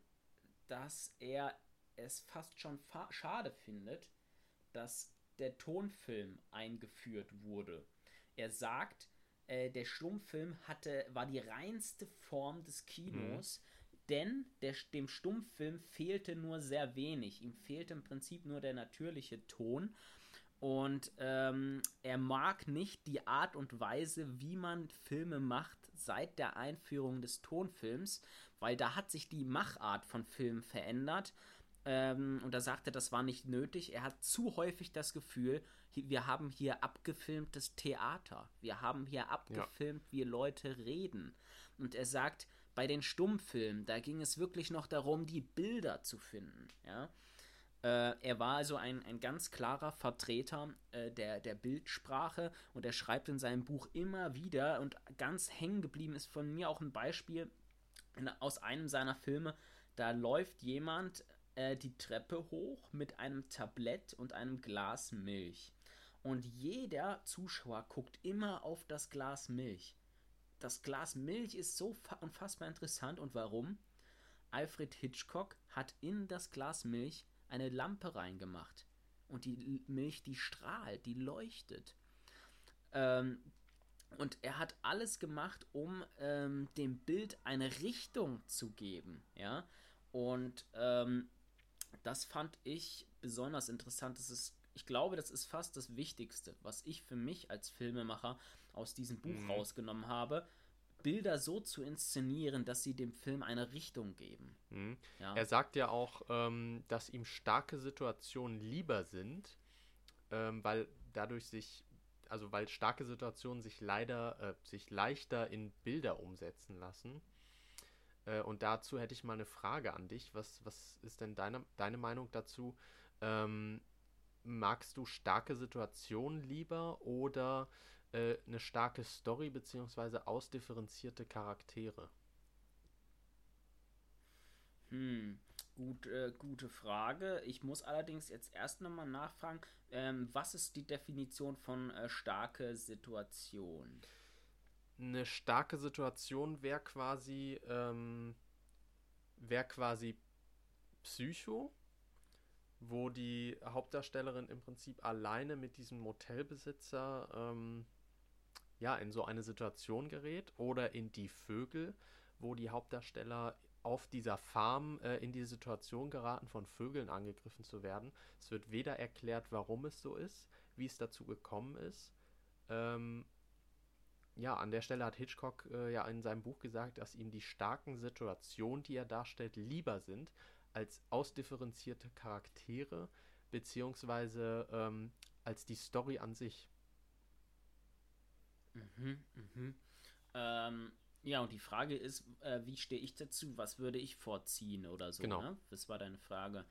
dass er es fast schon fa- schade findet, dass der Tonfilm eingeführt wurde. Er sagt, äh, der Stummfilm hatte, war die reinste Form des Kinos, denn der, dem Stummfilm fehlte nur sehr wenig. Ihm fehlte im Prinzip nur der natürliche Ton. Und ähm, er mag nicht die Art und Weise, wie man Filme macht seit der Einführung des Tonfilms, weil da hat sich die Machart von Filmen verändert. Ähm, und da sagt er, das war nicht nötig. Er hat zu häufig das Gefühl, wir haben hier abgefilmtes Theater. Wir haben hier abgefilmt, ja. wie Leute reden. Und er sagt, bei den Stummfilmen, da ging es wirklich noch darum, die Bilder zu finden. Ja? Äh, er war also ein, ein ganz klarer Vertreter äh, der, der Bildsprache und er schreibt in seinem Buch immer wieder und ganz hängen geblieben ist von mir auch ein Beispiel aus einem seiner Filme. Da läuft jemand äh, die Treppe hoch mit einem Tablett und einem Glas Milch. Und jeder Zuschauer guckt immer auf das Glas Milch. Das Glas Milch ist so unfassbar interessant. Und warum? Alfred Hitchcock hat in das Glas Milch eine Lampe reingemacht. Und die Milch, die strahlt, die leuchtet. Ähm, und er hat alles gemacht, um ähm, dem Bild eine Richtung zu geben. Ja. Und ähm, das fand ich besonders interessant. Das ist, ich glaube, das ist fast das Wichtigste, was ich für mich als Filmemacher aus diesem Buch mhm. rausgenommen habe. Bilder so zu inszenieren, dass sie dem Film eine Richtung geben. Mhm. Ja. Er sagt ja auch, ähm, dass ihm starke Situationen lieber sind, ähm, weil dadurch sich, also weil starke Situationen sich leider, äh, sich leichter in Bilder umsetzen lassen. Äh, und dazu hätte ich mal eine Frage an dich. Was, was ist denn deine, deine Meinung dazu? Ähm, magst du starke Situationen lieber oder äh, eine starke Story beziehungsweise ausdifferenzierte Charaktere? Hm, gut, äh, gute Frage. Ich muss allerdings jetzt erst nochmal nachfragen, ähm, was ist die Definition von äh, starke Situation? Eine starke Situation wäre quasi, ähm, wäre quasi Psycho, wo die Hauptdarstellerin im Prinzip alleine mit diesem Motelbesitzer ähm, ja, in so eine Situation gerät oder in Die Vögel, wo die Hauptdarsteller auf dieser Farm äh, in die Situation geraten, von Vögeln angegriffen zu werden. Es wird weder erklärt, warum es so ist, wie es dazu gekommen ist. Ähm, ja, an der Stelle hat Hitchcock äh, ja in seinem Buch gesagt, dass ihm die starken Situationen, die er darstellt, lieber sind als ausdifferenzierte Charaktere, beziehungsweise ähm, als die Story an sich. Mhm, mhm. Ähm, ja, und die Frage ist, äh, wie stehe ich dazu? Was würde ich vorziehen oder so? Genau. Ne? Das war deine Frage.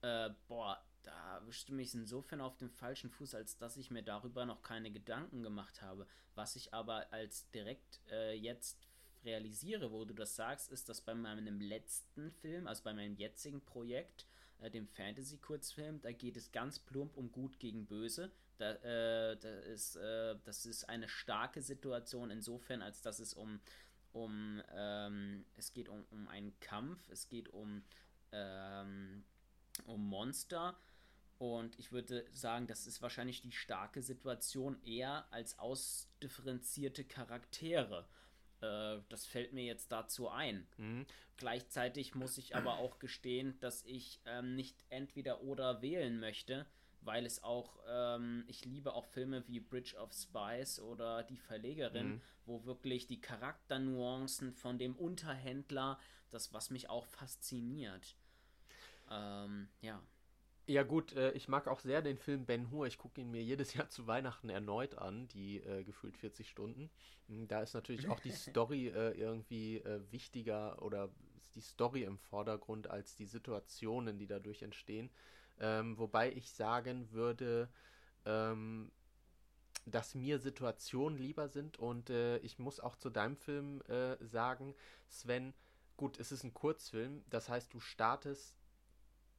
Äh, boah, da erwischte mich insofern auf dem falschen Fuß, als dass ich mir darüber noch keine Gedanken gemacht habe. Was ich aber als direkt äh, jetzt realisiere, wo du das sagst, ist, dass bei meinem letzten Film, also bei meinem jetzigen Projekt, äh, dem Fantasy-Kurzfilm, da geht es ganz plump um Gut gegen Böse. Da, äh, da ist, äh, das ist eine starke Situation insofern, als dass es um, um ähm, es geht um, um einen Kampf, es geht um, ähm, um Monster. Und ich würde sagen, das ist wahrscheinlich die starke Situation eher als ausdifferenzierte Charaktere. Äh, das fällt mir jetzt dazu ein. Mhm. Gleichzeitig muss ich aber auch gestehen, dass ich ähm, nicht entweder oder wählen möchte, weil es auch, ähm, ich liebe auch Filme wie Bridge of Spies oder Die Verlegerin, mhm. wo wirklich die Charakternuancen von dem Unterhändler, das, was mich auch fasziniert. Ähm, ja. Ja gut, äh, ich mag auch sehr den Film Ben Hur. Ich gucke ihn mir jedes Jahr zu Weihnachten erneut an, die äh, gefühlt 40 Stunden. Hm, da ist natürlich auch die Story äh, irgendwie äh, wichtiger oder ist die Story im Vordergrund als die Situationen, die dadurch entstehen. Ähm, wobei ich sagen würde, ähm, dass mir Situationen lieber sind und äh, ich muss auch zu deinem Film äh, sagen, Sven, gut, es ist ein Kurzfilm, das heißt, du startest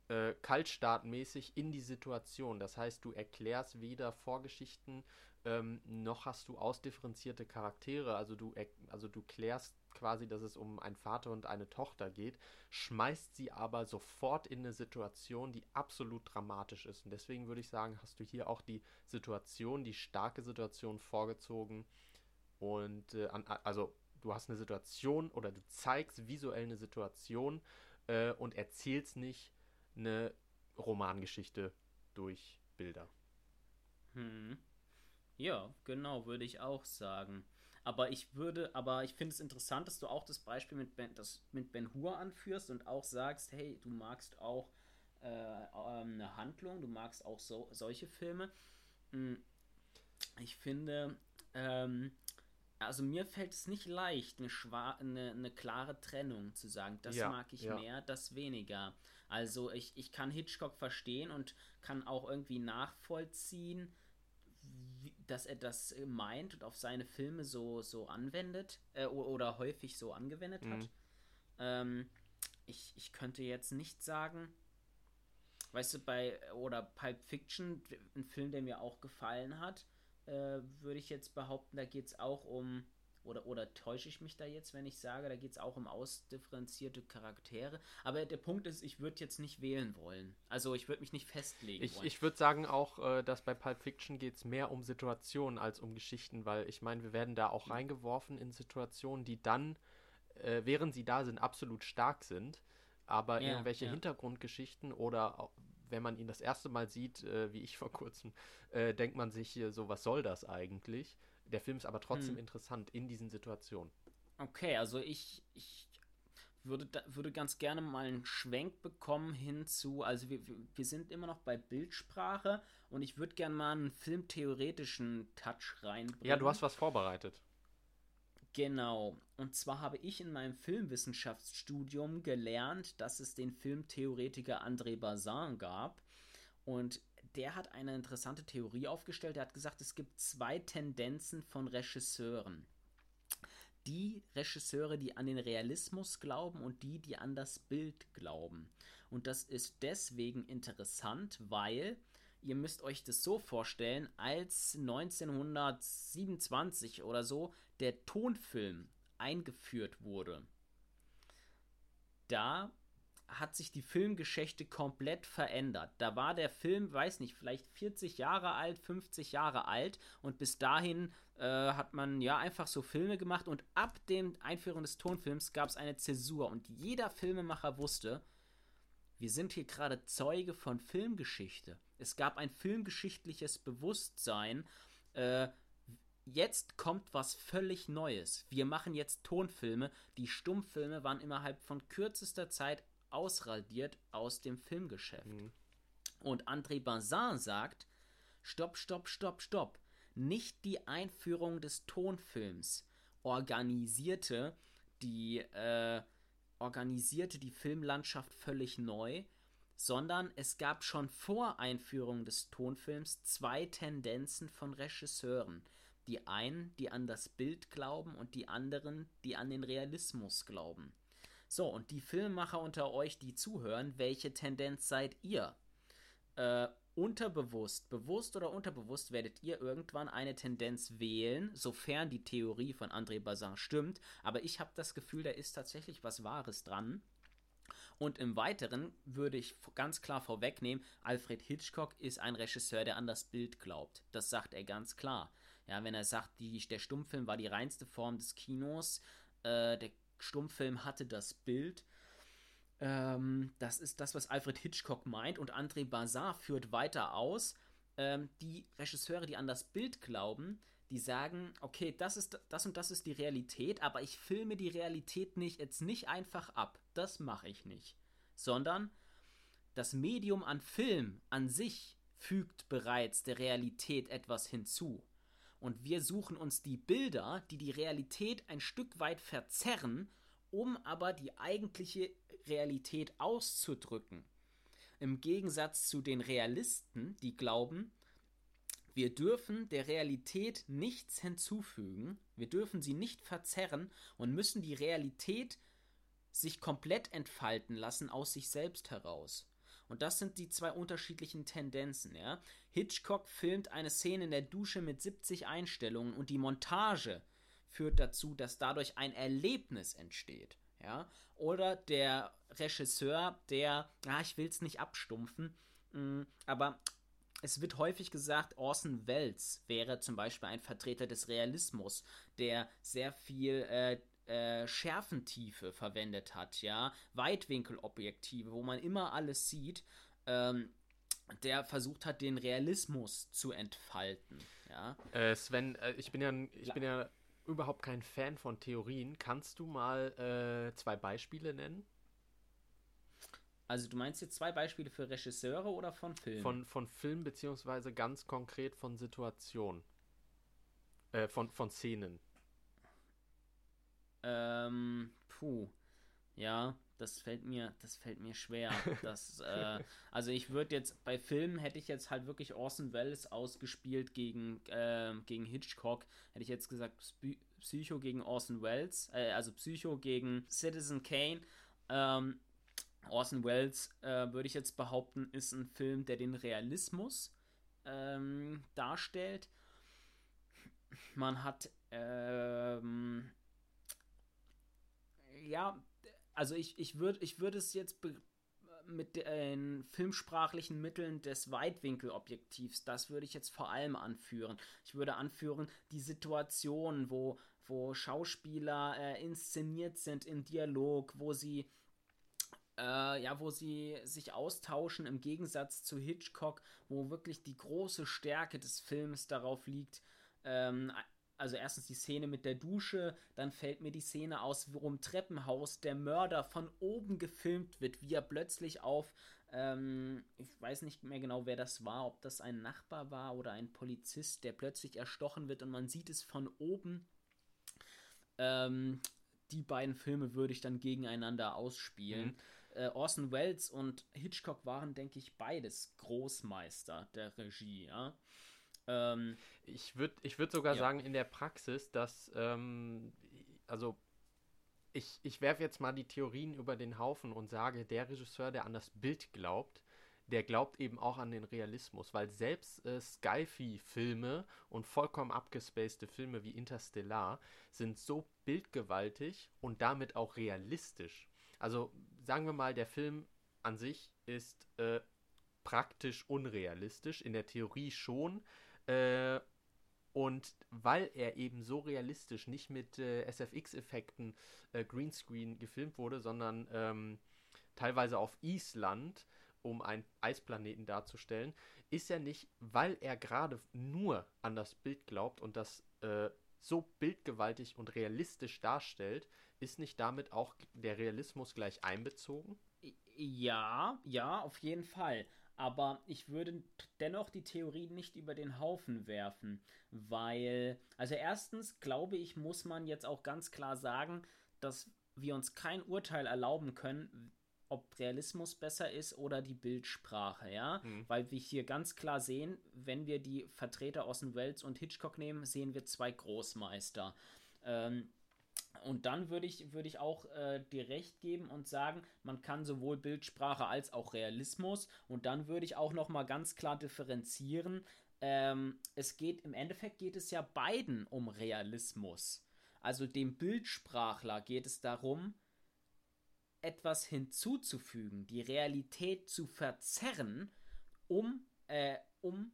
äh, kaltstartmäßig in die Situation. Das heißt, du erklärst weder Vorgeschichten, ähm, noch hast du ausdifferenzierte Charaktere. Also du, also du klärst quasi, dass es um einen Vater und eine Tochter geht, schmeißt sie aber sofort in eine Situation, die absolut dramatisch ist. Und deswegen würde ich sagen, hast du hier auch die Situation, die starke Situation vorgezogen. Und äh, an, also du hast eine Situation oder du zeigst visuell eine Situation äh, und erzählst nicht eine Romangeschichte durch Bilder. Hm. Ja, genau, würde ich auch sagen. Aber ich würde, aber ich finde es interessant, dass du auch das Beispiel mit Ben, das mit Ben Hur anführst und auch sagst, hey, du magst auch äh, ähm, eine Handlung, du magst auch so, solche Filme. Hm. Ich finde, ähm, also mir fällt es nicht leicht, eine, eine, eine, klare Trennung zu sagen. Das ja, mag ich ja. mehr, das weniger. Also ich, ich kann Hitchcock verstehen und kann auch irgendwie nachvollziehen, wie, dass er das meint und auf seine Filme so, so anwendet äh, oder häufig so angewendet mhm. hat. Ähm, ich, ich könnte jetzt nicht sagen, weißt du, bei oder Pulp Fiction, ein Film, der mir auch gefallen hat, äh, würde ich jetzt behaupten, da geht es auch um, oder, oder täusche ich mich da jetzt, wenn ich sage, da geht es auch um ausdifferenzierte Charaktere. Aber der Punkt ist, ich würde jetzt nicht wählen wollen. Also ich würde mich nicht festlegen ich, wollen. Ich würde sagen auch, äh, dass bei Pulp Fiction geht es mehr um Situationen als um Geschichten, weil ich meine, wir werden da auch mhm. reingeworfen in Situationen, die dann, äh, während sie da sind, absolut stark sind. Aber ja, irgendwelche ja. Hintergrundgeschichten oder wenn man ihn das erste Mal sieht, äh, wie ich vor kurzem, äh, denkt man sich hier so, was soll das eigentlich? Der Film ist aber trotzdem hm. interessant in diesen Situationen. Okay, also ich, ich würde, da, würde ganz gerne mal einen Schwenk bekommen hinzu, also wir, wir sind immer noch bei Bildsprache und ich würde gerne mal einen filmtheoretischen Touch reinbringen. Ja, du hast was vorbereitet. Genau. Und zwar habe ich in meinem Filmwissenschaftsstudium gelernt, dass es den Filmtheoretiker André Bazin gab. Und der hat eine interessante Theorie aufgestellt. Er hat gesagt, es gibt zwei Tendenzen von Regisseuren. Die Regisseure, die an den Realismus glauben und die, die an das Bild glauben. Und das ist deswegen interessant, weil ihr müsst euch das so vorstellen, als 1927 oder so der Tonfilm eingeführt wurde, da hat sich die Filmgeschichte komplett verändert. Da war der Film, weiß nicht, vielleicht 40 Jahre alt, 50 Jahre alt und bis dahin äh, hat man ja einfach so Filme gemacht und ab dem Einführung des Tonfilms gab es eine Zäsur und jeder Filmemacher wusste, wir sind hier gerade Zeuge von Filmgeschichte. Es gab ein filmgeschichtliches Bewusstsein. Äh, jetzt kommt was völlig Neues. Wir machen jetzt Tonfilme. Die Stummfilme waren innerhalb von kürzester Zeit ausradiert aus dem Filmgeschäft. Mhm. Und André Bazin sagt: Stopp, stopp, stopp, stopp. Nicht die Einführung des Tonfilms organisierte die, äh, organisierte die Filmlandschaft völlig neu, sondern es gab schon vor Einführung des Tonfilms zwei Tendenzen von Regisseuren. Die einen, die an das Bild glauben und die anderen, die an den Realismus glauben. So, und die Filmemacher unter euch, die zuhören, welche Tendenz seid ihr? Äh, unterbewusst, bewusst oder unterbewusst werdet ihr irgendwann eine Tendenz wählen, sofern die Theorie von André Bazin stimmt. Aber ich habe das Gefühl, da ist tatsächlich was Wahres dran. Und im Weiteren würde ich ganz klar vorwegnehmen, Alfred Hitchcock ist ein Regisseur, der an das Bild glaubt. Das sagt er ganz klar. Ja, wenn er sagt, die, der Stummfilm war die reinste Form des Kinos, äh, der Stummfilm hatte das Bild. Ähm, das ist das, was Alfred Hitchcock meint. Und André Bazin führt weiter aus. Ähm, die Regisseure, die an das Bild glauben, die sagen, okay, das ist das und das ist die Realität, aber ich filme die Realität nicht jetzt nicht einfach ab. Das mache ich nicht, sondern das Medium an Film an sich fügt bereits der Realität etwas hinzu. Und wir suchen uns die Bilder, die die Realität ein Stück weit verzerren, um aber die eigentliche Realität auszudrücken. Im Gegensatz zu den Realisten, die glauben, wir dürfen der Realität nichts hinzufügen, wir dürfen sie nicht verzerren und müssen die Realität sich komplett entfalten lassen aus sich selbst heraus. Und das sind die zwei unterschiedlichen Tendenzen, ja. Hitchcock filmt eine Szene in der Dusche mit 70 Einstellungen und die Montage führt dazu, dass dadurch ein Erlebnis entsteht, ja. Oder der Regisseur, der, ah, ich will es nicht abstumpfen, mh, mm, aber es wird häufig gesagt, Orson Welles wäre zum Beispiel ein Vertreter des Realismus, der sehr viel äh, äh, Schärfentiefe verwendet hat, ja, Weitwinkelobjektive, wo man immer alles sieht. Ähm, der versucht hat, den Realismus zu entfalten. Ja? Äh, Sven, äh, ich bin ja, ich bin ja überhaupt kein Fan von Theorien. Kannst du mal äh, zwei Beispiele nennen? Also du meinst jetzt zwei Beispiele für Regisseure oder von Film? Von, von Film beziehungsweise ganz konkret von Situationen. Äh, von, von Szenen. Ähm, puh. Ja, das fällt mir, das fällt mir schwer. Das, äh, also ich würde jetzt, bei Filmen hätte ich jetzt halt wirklich Orson Welles ausgespielt gegen, äh, gegen Hitchcock. Hätte ich jetzt gesagt Psycho gegen Orson Welles, äh, also Psycho gegen Citizen Kane. Ähm, Orson Welles, äh, würde ich jetzt behaupten, ist ein Film, der den Realismus ähm, darstellt. Man hat ähm, ja, also ich, ich würde ich würd es jetzt mit den filmsprachlichen Mitteln des Weitwinkelobjektivs, das würde ich jetzt vor allem anführen. Ich würde anführen die Situation, wo, wo Schauspieler äh, inszeniert sind im Dialog, wo sie äh, ja, wo sie sich austauschen im Gegensatz zu Hitchcock, wo wirklich die große Stärke des Films darauf liegt, ähm, also erstens die Szene mit der Dusche, dann fällt mir die Szene aus, wo im Treppenhaus der Mörder von oben gefilmt wird, wie er plötzlich auf, ähm, ich weiß nicht mehr genau, wer das war, ob das ein Nachbar war oder ein Polizist, der plötzlich erstochen wird und man sieht es von oben. Ähm, die beiden Filme würde ich dann gegeneinander ausspielen. Mhm. Äh, Orson Welles und Hitchcock waren, denke ich, beides Großmeister der Regie, ja. Ähm, ich würde ich würd sogar ja. sagen, in der Praxis, dass, ähm, also ich, ich werfe jetzt mal die Theorien über den Haufen und sage, der Regisseur, der an das Bild glaubt, der glaubt eben auch an den Realismus, weil selbst äh, Skyfi-Filme und vollkommen abgespacede Filme wie Interstellar sind so bildgewaltig und damit auch realistisch. Also sagen wir mal, der Film an sich ist äh, praktisch unrealistisch, in der Theorie schon, äh, und weil er eben so realistisch nicht mit äh, SFX-Effekten äh, Greenscreen gefilmt wurde, sondern ähm, teilweise auf Island, um einen Eisplaneten darzustellen, ist er nicht, weil er gerade nur an das Bild glaubt und das äh, so bildgewaltig und realistisch darstellt, ist nicht damit auch der Realismus gleich einbezogen? Ja, ja, auf jeden Fall aber ich würde dennoch die Theorie nicht über den Haufen werfen, weil, also erstens glaube ich, muss man jetzt auch ganz klar sagen, dass wir uns kein Urteil erlauben können, ob Realismus besser ist oder die Bildsprache, ja, mhm. weil wir hier ganz klar sehen, wenn wir die Vertreter aus den Welles und Hitchcock nehmen, sehen wir zwei Großmeister. Ähm, und dann würde ich, würde ich auch äh, dir recht geben und sagen, man kann sowohl Bildsprache als auch Realismus. Und dann würde ich auch noch mal ganz klar differenzieren. Ähm, es geht im Endeffekt geht es ja beiden um Realismus. Also dem Bildsprachler geht es darum, etwas hinzuzufügen, die Realität zu verzerren, um, äh, um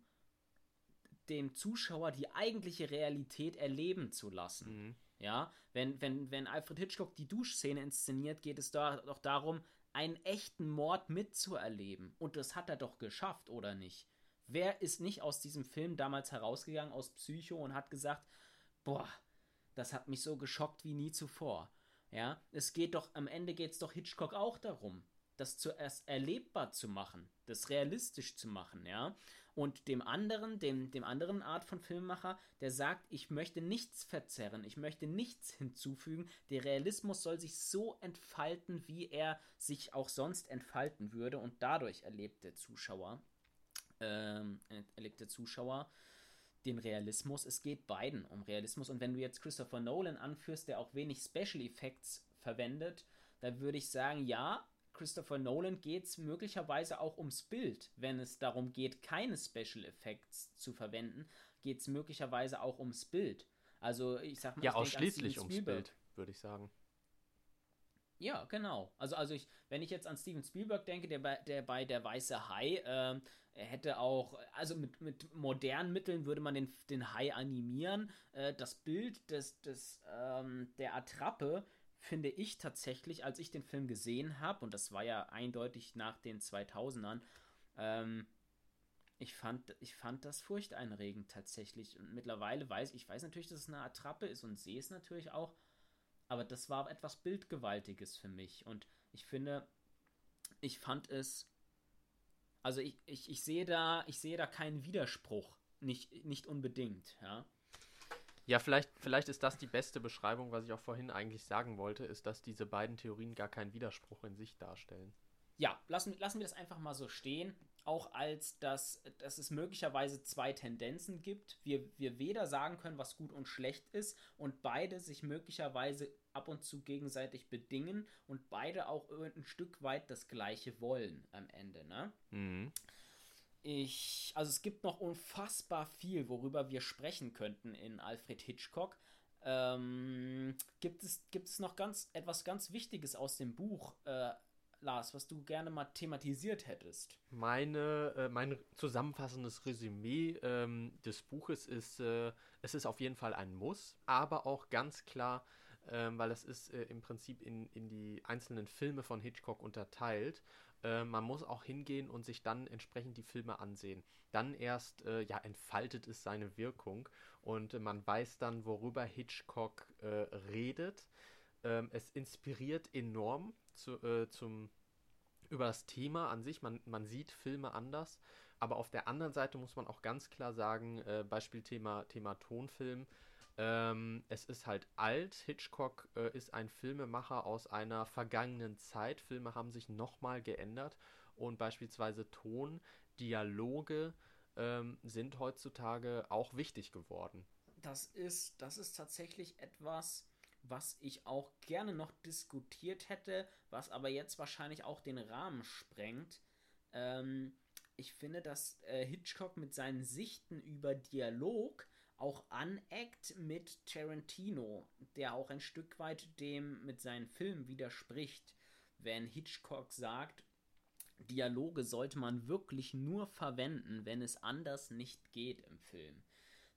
dem Zuschauer die eigentliche Realität erleben zu lassen. Mhm. Ja, wenn, wenn, wenn Alfred Hitchcock die Duschszene inszeniert, geht es da doch darum, einen echten Mord mitzuerleben. Und das hat er doch geschafft, oder nicht? Wer ist nicht aus diesem Film damals herausgegangen, aus Psycho, und hat gesagt, boah, das hat mich so geschockt wie nie zuvor. Ja, es geht doch, am Ende geht es doch Hitchcock auch darum, das zuerst erlebbar zu machen, das realistisch zu machen, ja und dem anderen, dem, dem anderen Art von Filmemacher, der sagt, ich möchte nichts verzerren, ich möchte nichts hinzufügen, der Realismus soll sich so entfalten, wie er sich auch sonst entfalten würde. Und dadurch erlebt der Zuschauer, ähm, erlebt der Zuschauer den Realismus. Es geht beiden um Realismus. Und wenn du jetzt Christopher Nolan anführst, der auch wenig Special Effects verwendet, dann würde ich sagen, ja, Christopher Nolan geht es möglicherweise auch ums Bild. Wenn es darum geht, keine Special Effects zu verwenden, geht es möglicherweise auch ums Bild. Also ich sag mal, ja, ausschließlich ums Bild, würde ich sagen. Ja, genau. Also, also ich, wenn ich jetzt an Steven Spielberg denke, der bei der, bei der Weiße Hai, äh, hätte auch, also mit, mit modernen Mitteln würde man den, den Hai animieren. Äh, das Bild des, des, ähm, der Attrappe finde ich tatsächlich, als ich den Film gesehen habe, und das war ja eindeutig nach den 2000ern, ähm, ich fand, ich fand das furchteinregend tatsächlich. Und mittlerweile weiß ich, weiß natürlich, dass es eine Attrappe ist und sehe es natürlich auch. Aber das war etwas Bildgewaltiges für mich. Und ich finde, ich fand es. Also ich, ich, ich sehe da, ich da keinen Widerspruch. Nicht, nicht unbedingt, ja. Ja, vielleicht, vielleicht ist das die beste Beschreibung, was ich auch vorhin eigentlich sagen wollte, ist, dass diese beiden Theorien gar keinen Widerspruch in sich darstellen. Ja, lassen, lassen wir das einfach mal so stehen. Auch als, dass, dass es möglicherweise zwei Tendenzen gibt. Wir, wir weder sagen können, was gut und schlecht ist und beide sich möglicherweise ab und zu gegenseitig bedingen und beide auch ein Stück weit das Gleiche wollen am Ende, ne? Mhm. Ich, also es gibt noch unfassbar viel, worüber wir sprechen könnten in Alfred Hitchcock. Ähm, gibt, es, gibt es noch ganz etwas ganz Wichtiges aus dem Buch, äh, Lars, was du gerne mal thematisiert hättest? Meine, äh, mein zusammenfassendes Resümee ähm, des Buches ist, äh, es ist auf jeden Fall ein Muss, aber auch ganz klar, ähm, weil es ist äh, im Prinzip in, in die einzelnen Filme von Hitchcock unterteilt äh, man muss auch hingehen und sich dann entsprechend die Filme ansehen. Dann erst äh, ja, entfaltet es seine Wirkung und äh, man weiß dann, worüber Hitchcock äh, redet. Ähm, es inspiriert enorm zu, äh, zum, über das Thema an sich. Man, man sieht Filme anders. Aber auf der anderen Seite muss man auch ganz klar sagen, Beispiel Thema, Thema Tonfilm, ähm, es ist halt alt. Hitchcock äh, ist ein Filmemacher aus einer vergangenen Zeit. Filme haben sich nochmal geändert und beispielsweise Ton, Dialoge ähm, sind heutzutage auch wichtig geworden. Das ist, das ist tatsächlich etwas, was ich auch gerne noch diskutiert hätte, was aber jetzt wahrscheinlich auch den Rahmen sprengt. Ähm, ich finde, dass äh, Hitchcock mit seinen Sichten über Dialog auch aneckt mit Tarantino, der auch ein Stück weit dem mit seinen Filmen widerspricht. Wenn Hitchcock sagt, Dialoge sollte man wirklich nur verwenden, wenn es anders nicht geht im Film.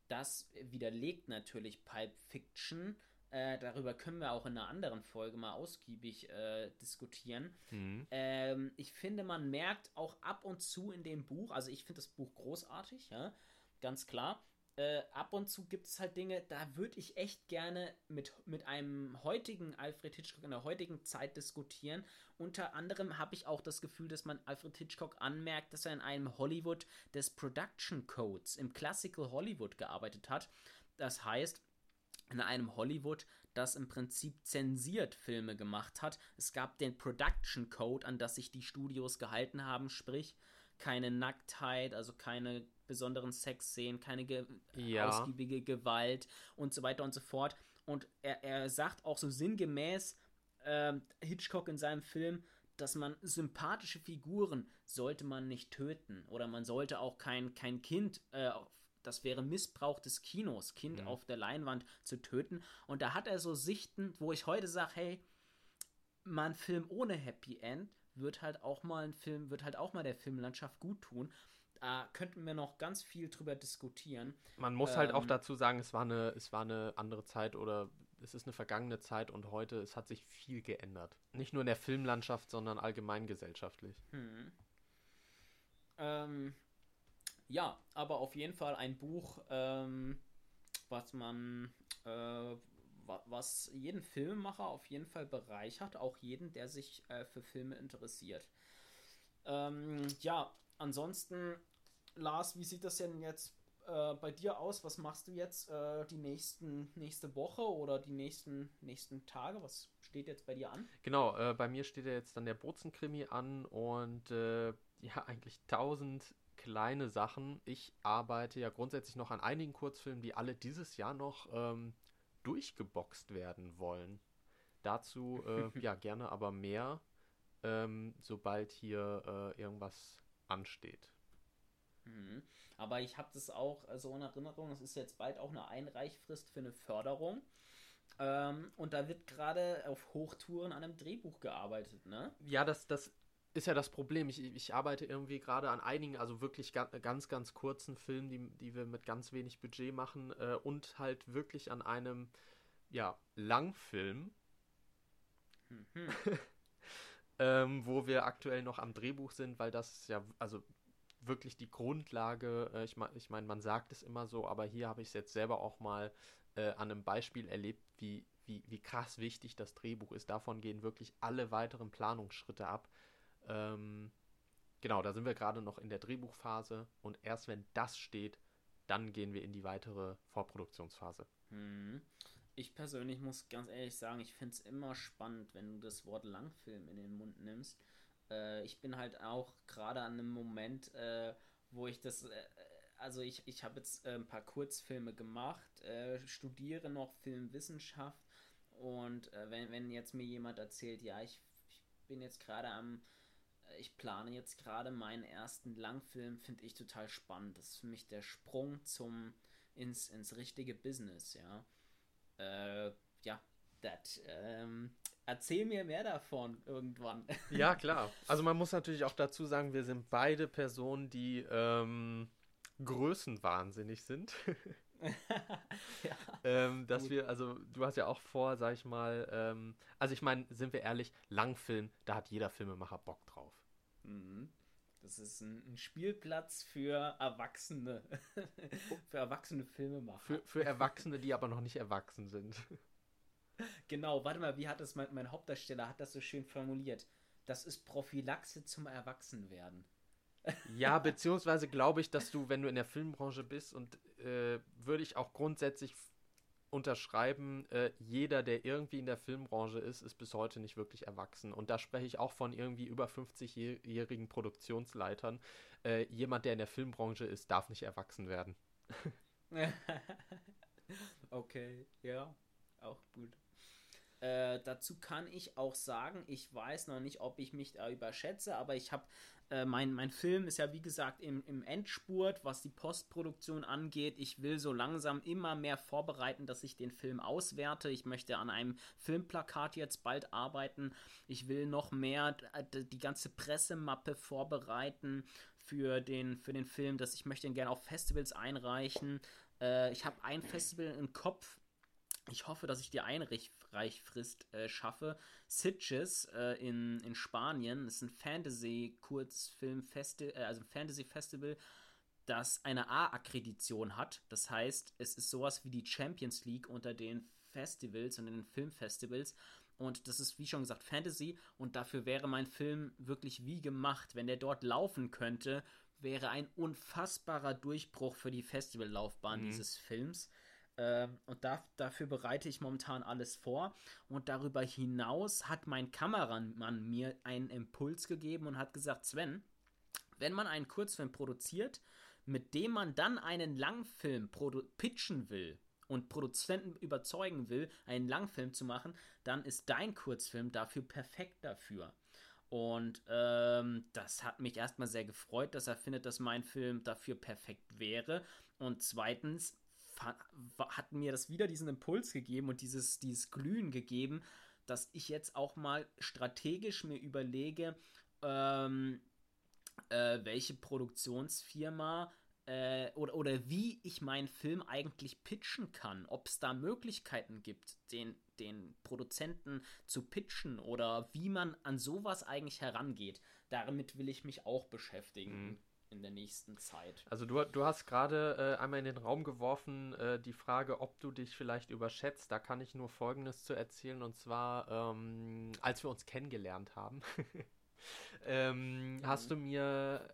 Das widerlegt natürlich Pulp Fiction. Äh, darüber können wir auch in einer anderen Folge mal ausgiebig äh, diskutieren. Mhm. Ähm, ich finde, man merkt auch ab und zu in dem Buch, also ich finde das Buch großartig, ja, ganz klar äh, ab und zu gibt es halt Dinge, da würde ich echt gerne mit, mit einem heutigen Alfred Hitchcock in der heutigen Zeit diskutieren. Unter anderem habe ich auch das Gefühl, dass man Alfred Hitchcock anmerkt, dass er in einem Hollywood des Production Codes, im Classical Hollywood gearbeitet hat. Das heißt, in einem Hollywood, das im Prinzip zensiert Filme gemacht hat. Es gab den Production Code, an das sich die Studios gehalten haben, sprich keine Nacktheit, also keine besonderen Sexszenen, keine ge ja. ausgiebige Gewalt und so weiter und so fort. Und er, er sagt auch so sinngemäß, äh, Hitchcock in seinem Film, dass man sympathische Figuren sollte man nicht töten oder man sollte auch kein, kein Kind, äh, das wäre Missbrauch des Kinos, Kind mhm. auf der Leinwand zu töten. Und da hat er so Sichten, wo ich heute sage, hey, mal ein Film ohne Happy End wird halt auch mal ein Film, wird halt auch mal der Filmlandschaft gut tun. Da könnten wir noch ganz viel drüber diskutieren. Man muss ähm, halt auch ähm, dazu sagen, es war eine, es war eine andere Zeit oder es ist eine vergangene Zeit und heute, es hat sich viel geändert. Nicht nur in der Filmlandschaft, sondern allgemein gesellschaftlich. Hm. Ähm, ja, aber auf jeden Fall ein Buch, ähm, was man, äh, was jeden Filmemacher auf jeden Fall bereichert, auch jeden, der sich äh, für Filme interessiert. Ähm, ja, ansonsten, Lars, wie sieht das denn jetzt äh, bei dir aus? Was machst du jetzt äh, die nächsten nächste Woche oder die nächsten nächsten Tage? Was steht jetzt bei dir an? Genau, äh, bei mir steht ja jetzt dann der Bozen-Krimi an und äh, ja, eigentlich tausend kleine Sachen. Ich arbeite ja grundsätzlich noch an einigen Kurzfilmen, die alle dieses Jahr noch ähm, durchgeboxt werden wollen. Dazu äh, ja gerne aber mehr, ähm, sobald hier äh, irgendwas ansteht. Mhm. Aber ich habe das auch so in Erinnerung, es ist jetzt bald auch eine Einreichfrist für eine Förderung. Ähm, und da wird gerade auf Hochtouren an einem Drehbuch gearbeitet, ne? Ja, das, das ist ja das Problem. Ich, ich arbeite irgendwie gerade an einigen, also wirklich ganz, ganz, ganz kurzen Filmen, die, die wir mit ganz wenig Budget machen äh, und halt wirklich an einem, ja, Langfilm, mhm. ähm, wo wir aktuell noch am Drehbuch sind, weil das ja, also wirklich die Grundlage. Äh, ich meine, ich mein, man sagt es immer so, aber hier habe ich es jetzt selber auch mal äh, an einem Beispiel erlebt, wie, wie, wie krass wichtig das Drehbuch ist. Davon gehen wirklich alle weiteren Planungsschritte ab. Ähm, genau, da sind wir gerade noch in der Drehbuchphase und erst wenn das steht, dann gehen wir in die weitere Vorproduktionsphase. Hm. Ich persönlich muss ganz ehrlich sagen, ich finde es immer spannend, wenn du das Wort Langfilm in den Mund nimmst. Äh, ich bin halt auch gerade an einem Moment, äh, wo ich das, äh, also ich, ich habe jetzt äh, ein paar Kurzfilme gemacht, äh, studiere noch Filmwissenschaft und äh, wenn, wenn jetzt mir jemand erzählt, ja, ich, ich bin jetzt gerade am, ich plane jetzt gerade meinen ersten Langfilm, finde ich total spannend. Das ist für mich der Sprung zum ins, ins richtige Business, ja. Äh, ja, das. Ähm, erzähl mir mehr davon irgendwann. Ja, klar. Also man muss natürlich auch dazu sagen, wir sind beide Personen, die ähm, größenwahnsinnig sind. ja. ähm, dass Gut. wir, also du hast ja auch vor, sag ich mal, ähm, also ich meine, sind wir ehrlich, Langfilm, da hat jeder Filmemacher Bock drauf. Mhm. Das ist ein, ein, Spielplatz für Erwachsene. für erwachsene Filmemacher. Für, für Erwachsene, die aber noch nicht erwachsen sind. Genau, warte mal, wie hat das mein, mein Hauptdarsteller hat das so schön formuliert? Das ist Prophylaxe zum Erwachsenwerden. Ja, beziehungsweise glaube ich, dass du, wenn du in der Filmbranche bist und äh, würde ich auch grundsätzlich unterschreiben, äh, jeder, der irgendwie in der Filmbranche ist, ist bis heute nicht wirklich erwachsen. Und da spreche ich auch von irgendwie über 50-jährigen Produktionsleitern. Äh, jemand, der in der Filmbranche ist, darf nicht erwachsen werden. okay, ja, auch gut. Äh, dazu kann ich auch sagen, ich weiß noch nicht, ob ich mich da überschätze, aber ich habe äh, mein, mein Film ist ja wie gesagt im, im Endspurt, was die Postproduktion angeht. Ich will so langsam immer mehr vorbereiten, dass ich den Film auswerte. Ich möchte an einem Filmplakat jetzt bald arbeiten. Ich will noch mehr äh, die ganze Pressemappe vorbereiten für den, für den Film, dass ich möchte ihn gerne auf Festivals einreichen. Äh, ich habe ein Festival im Kopf, ich hoffe, dass ich die Einreichfrist äh, schaffe. Sitges äh, in, in Spanien ist ein Fantasy-Kurzfilm-Festival, äh, also ein Fantasy-Festival, das eine A-Akkredition hat. Das heißt, es ist sowas wie die Champions League unter den Festivals und den Filmfestivals. Und das ist, wie schon gesagt, Fantasy. Und dafür wäre mein Film wirklich wie gemacht. Wenn der dort laufen könnte, wäre ein unfassbarer Durchbruch für die Festivallaufbahn mhm. dieses Films. Ähm, und da, dafür bereite ich momentan alles vor. Und darüber hinaus hat mein Kameramann mir einen Impuls gegeben und hat gesagt, Sven, wenn man einen Kurzfilm produziert, mit dem man dann einen Langfilm pitchen will und Produzenten überzeugen will, einen Langfilm zu machen, dann ist dein Kurzfilm dafür perfekt dafür. Und ähm, das hat mich erstmal sehr gefreut, dass er findet, dass mein Film dafür perfekt wäre. Und zweitens hat mir das wieder diesen Impuls gegeben und dieses, dieses Glühen gegeben, dass ich jetzt auch mal strategisch mir überlege, ähm, äh, welche Produktionsfirma äh, oder, oder wie ich meinen Film eigentlich pitchen kann. Ob es da Möglichkeiten gibt, den, den Produzenten zu pitchen oder wie man an sowas eigentlich herangeht. Damit will ich mich auch beschäftigen. Mhm in der nächsten Zeit. Also du, du hast gerade äh, einmal in den Raum geworfen äh, die Frage, ob du dich vielleicht überschätzt. Da kann ich nur Folgendes zu erzählen. Und zwar, ähm, als wir uns kennengelernt haben, ähm, mhm. hast du mir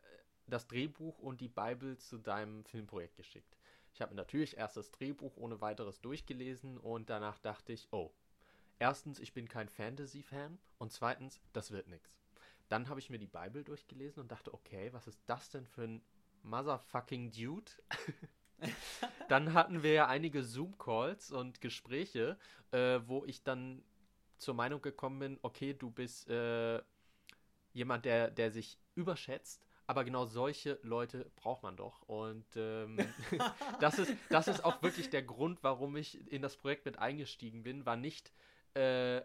das Drehbuch und die Bible zu deinem Filmprojekt geschickt. Ich habe natürlich erst das Drehbuch ohne weiteres durchgelesen und danach dachte ich, oh, erstens, ich bin kein Fantasy-Fan und zweitens, das wird nichts. Dann habe ich mir die Bible durchgelesen und dachte, okay, was ist das denn für ein motherfucking Dude? dann hatten wir ja einige Zoom-Calls und Gespräche, äh, wo ich dann zur Meinung gekommen bin, okay, du bist äh, jemand, der, der sich überschätzt, aber genau solche Leute braucht man doch. Und ähm, das, ist, das ist auch wirklich der Grund, warum ich in das Projekt mit eingestiegen bin, war nicht äh,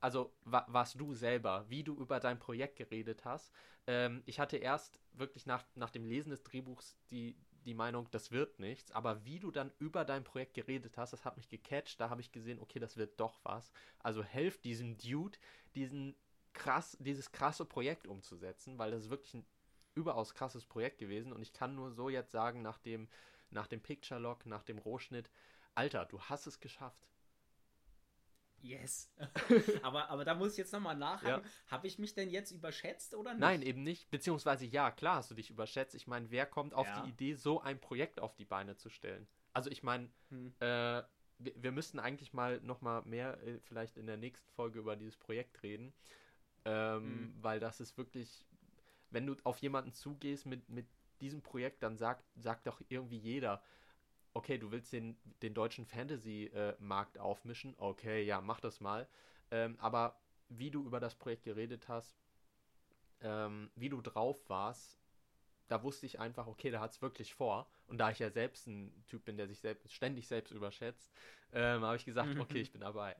also wa warst du selber, wie du über dein Projekt geredet hast. Ähm, ich hatte erst wirklich nach, nach dem Lesen des Drehbuchs die, die Meinung, das wird nichts, aber wie du dann über dein Projekt geredet hast, das hat mich gecatcht, da habe ich gesehen, okay, das wird doch was. Also helft diesem Dude, diesen krass, dieses krasse Projekt umzusetzen, weil das ist wirklich ein überaus krasses Projekt gewesen und ich kann nur so jetzt sagen, nach dem, nach dem Picture Log, nach dem Rohschnitt, Alter, du hast es geschafft. Yes. aber, aber da muss ich jetzt nochmal nachhaken. Ja. Habe ich mich denn jetzt überschätzt oder nicht? Nein, eben nicht. Beziehungsweise ja, klar hast du dich überschätzt. Ich meine, wer kommt auf ja. die Idee, so ein Projekt auf die Beine zu stellen? Also ich meine, hm. äh, wir, wir müssten eigentlich mal nochmal mehr äh, vielleicht in der nächsten Folge über dieses Projekt reden. Ähm, hm. Weil das ist wirklich, wenn du auf jemanden zugehst mit, mit diesem Projekt, dann sagt, sagt doch irgendwie jeder, okay, du willst den, den deutschen Fantasy-Markt aufmischen, okay, ja, mach das mal. Ähm, aber wie du über das Projekt geredet hast, ähm, wie du drauf warst, da wusste ich einfach, okay, da hat es wirklich vor. Und da ich ja selbst ein Typ bin, der sich selbst, ständig selbst überschätzt, ähm, habe ich gesagt, okay, ich bin dabei.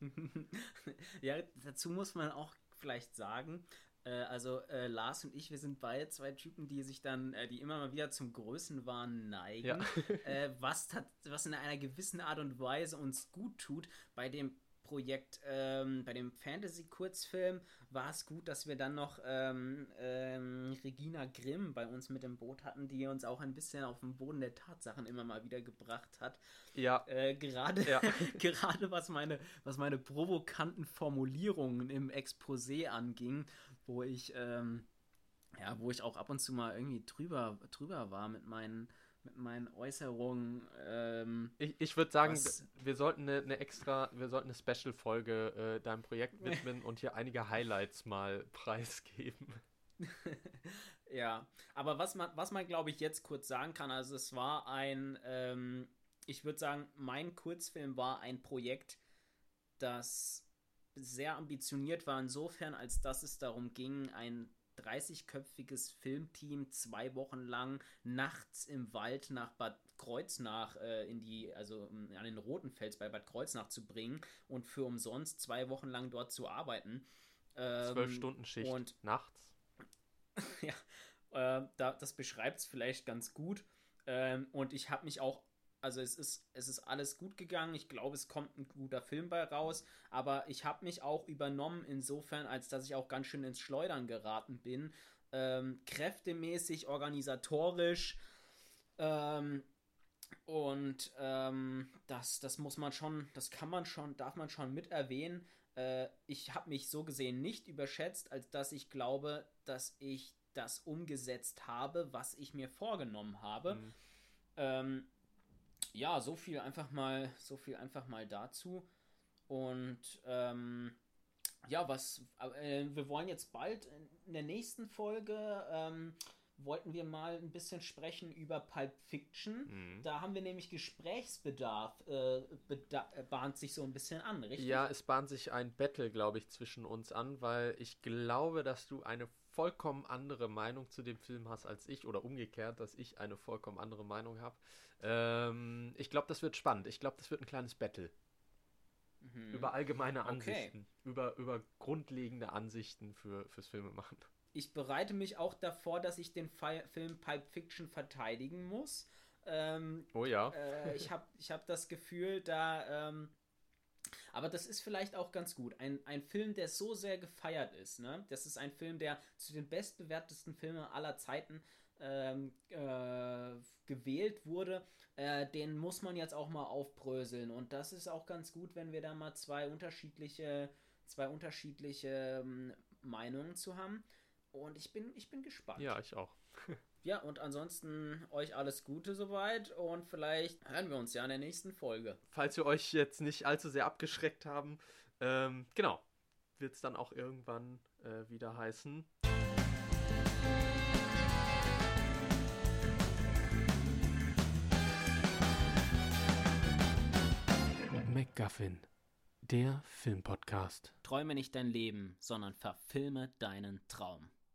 ja, dazu muss man auch vielleicht sagen, also äh, Lars und ich, wir sind beide zwei Typen, die sich dann, äh, die immer mal wieder zum Größenwahn neigen, ja. Äh, was, was in einer gewissen Art und Weise uns gut tut. Bei dem Projekt, ähm, bei dem Fantasy-Kurzfilm war es gut, dass wir dann noch ähm, ähm, Regina Grimm bei uns mit im Boot hatten, die uns auch ein bisschen auf den Boden der Tatsachen immer mal wieder gebracht hat. Ja. Äh, gerade, ja. gerade was meine, was meine provokanten Formulierungen im Exposé anging, wo ich, ähm, ja, wo ich auch ab und zu mal irgendwie drüber, drüber war mit meinen, mit meinen Äußerungen. Ähm, ich ich würde sagen, was, wir sollten eine, eine, extra, wir sollten eine Special-Folge äh, deinem Projekt widmen und hier einige Highlights mal preisgeben. ja, aber was man, was man glaube ich jetzt kurz sagen kann, also es war ein, ähm, ich würde sagen, mein Kurzfilm war ein Projekt, das sehr ambitioniert war insofern, als dass es darum ging, ein 30-köpfiges Filmteam zwei Wochen lang nachts im Wald nach Bad Kreuznach äh, in die, also an den Rotenfels bei Bad Kreuznach zu bringen und für umsonst zwei Wochen lang dort zu arbeiten. Ähm, Zwölf Stunden Schicht und, nachts. ja, äh, da, das beschreibt es vielleicht ganz gut. Ähm, und ich habe mich auch also es ist, es ist alles gut gegangen. Ich glaube, es kommt ein guter Film bei raus. Aber ich habe mich auch übernommen insofern, als dass ich auch ganz schön ins Schleudern geraten bin. Ähm, kräftemäßig, organisatorisch. Ähm, und ähm, das, das muss man schon, das kann man schon, darf man schon mit erwähnen. Äh, ich habe mich so gesehen nicht überschätzt, als dass ich glaube, dass ich das umgesetzt habe, was ich mir vorgenommen habe. Mhm. Ähm, ja, so viel einfach mal, so viel einfach mal dazu. Und ähm, ja, was äh, wir wollen jetzt bald in der nächsten Folge ähm, wollten wir mal ein bisschen sprechen über Pulp Fiction. Mhm. Da haben wir nämlich Gesprächsbedarf, äh, äh, bahnt sich so ein bisschen an, richtig? Ja, es bahnt sich ein Battle, glaube ich, zwischen uns an, weil ich glaube, dass du eine vollkommen andere Meinung zu dem Film hast als ich oder umgekehrt, dass ich eine vollkommen andere Meinung habe. Ähm, ich glaube, das wird spannend. Ich glaube, das wird ein kleines Battle. Mhm. Über allgemeine Ansichten. Okay. Über, über grundlegende Ansichten für, fürs Filmemachen. Ich bereite mich auch davor, dass ich den Fi Film Pipe Fiction verteidigen muss. Ähm, oh ja. Äh, ich habe ich hab das Gefühl, da. Ähm, aber das ist vielleicht auch ganz gut. Ein, ein Film, der so sehr gefeiert ist. Ne? Das ist ein Film, der zu den bestbewertesten Filmen aller Zeiten ähm, äh, gewählt wurde, äh, den muss man jetzt auch mal aufbröseln. Und das ist auch ganz gut, wenn wir da mal zwei unterschiedliche, zwei unterschiedliche ähm, Meinungen zu haben. Und ich bin, ich bin gespannt. Ja, ich auch. ja, und ansonsten euch alles Gute soweit und vielleicht hören wir uns ja in der nächsten Folge. Falls wir euch jetzt nicht allzu sehr abgeschreckt haben, ähm, genau, wird es dann auch irgendwann äh, wieder heißen. MacGuffin, der Filmpodcast. Träume nicht dein Leben, sondern verfilme deinen Traum.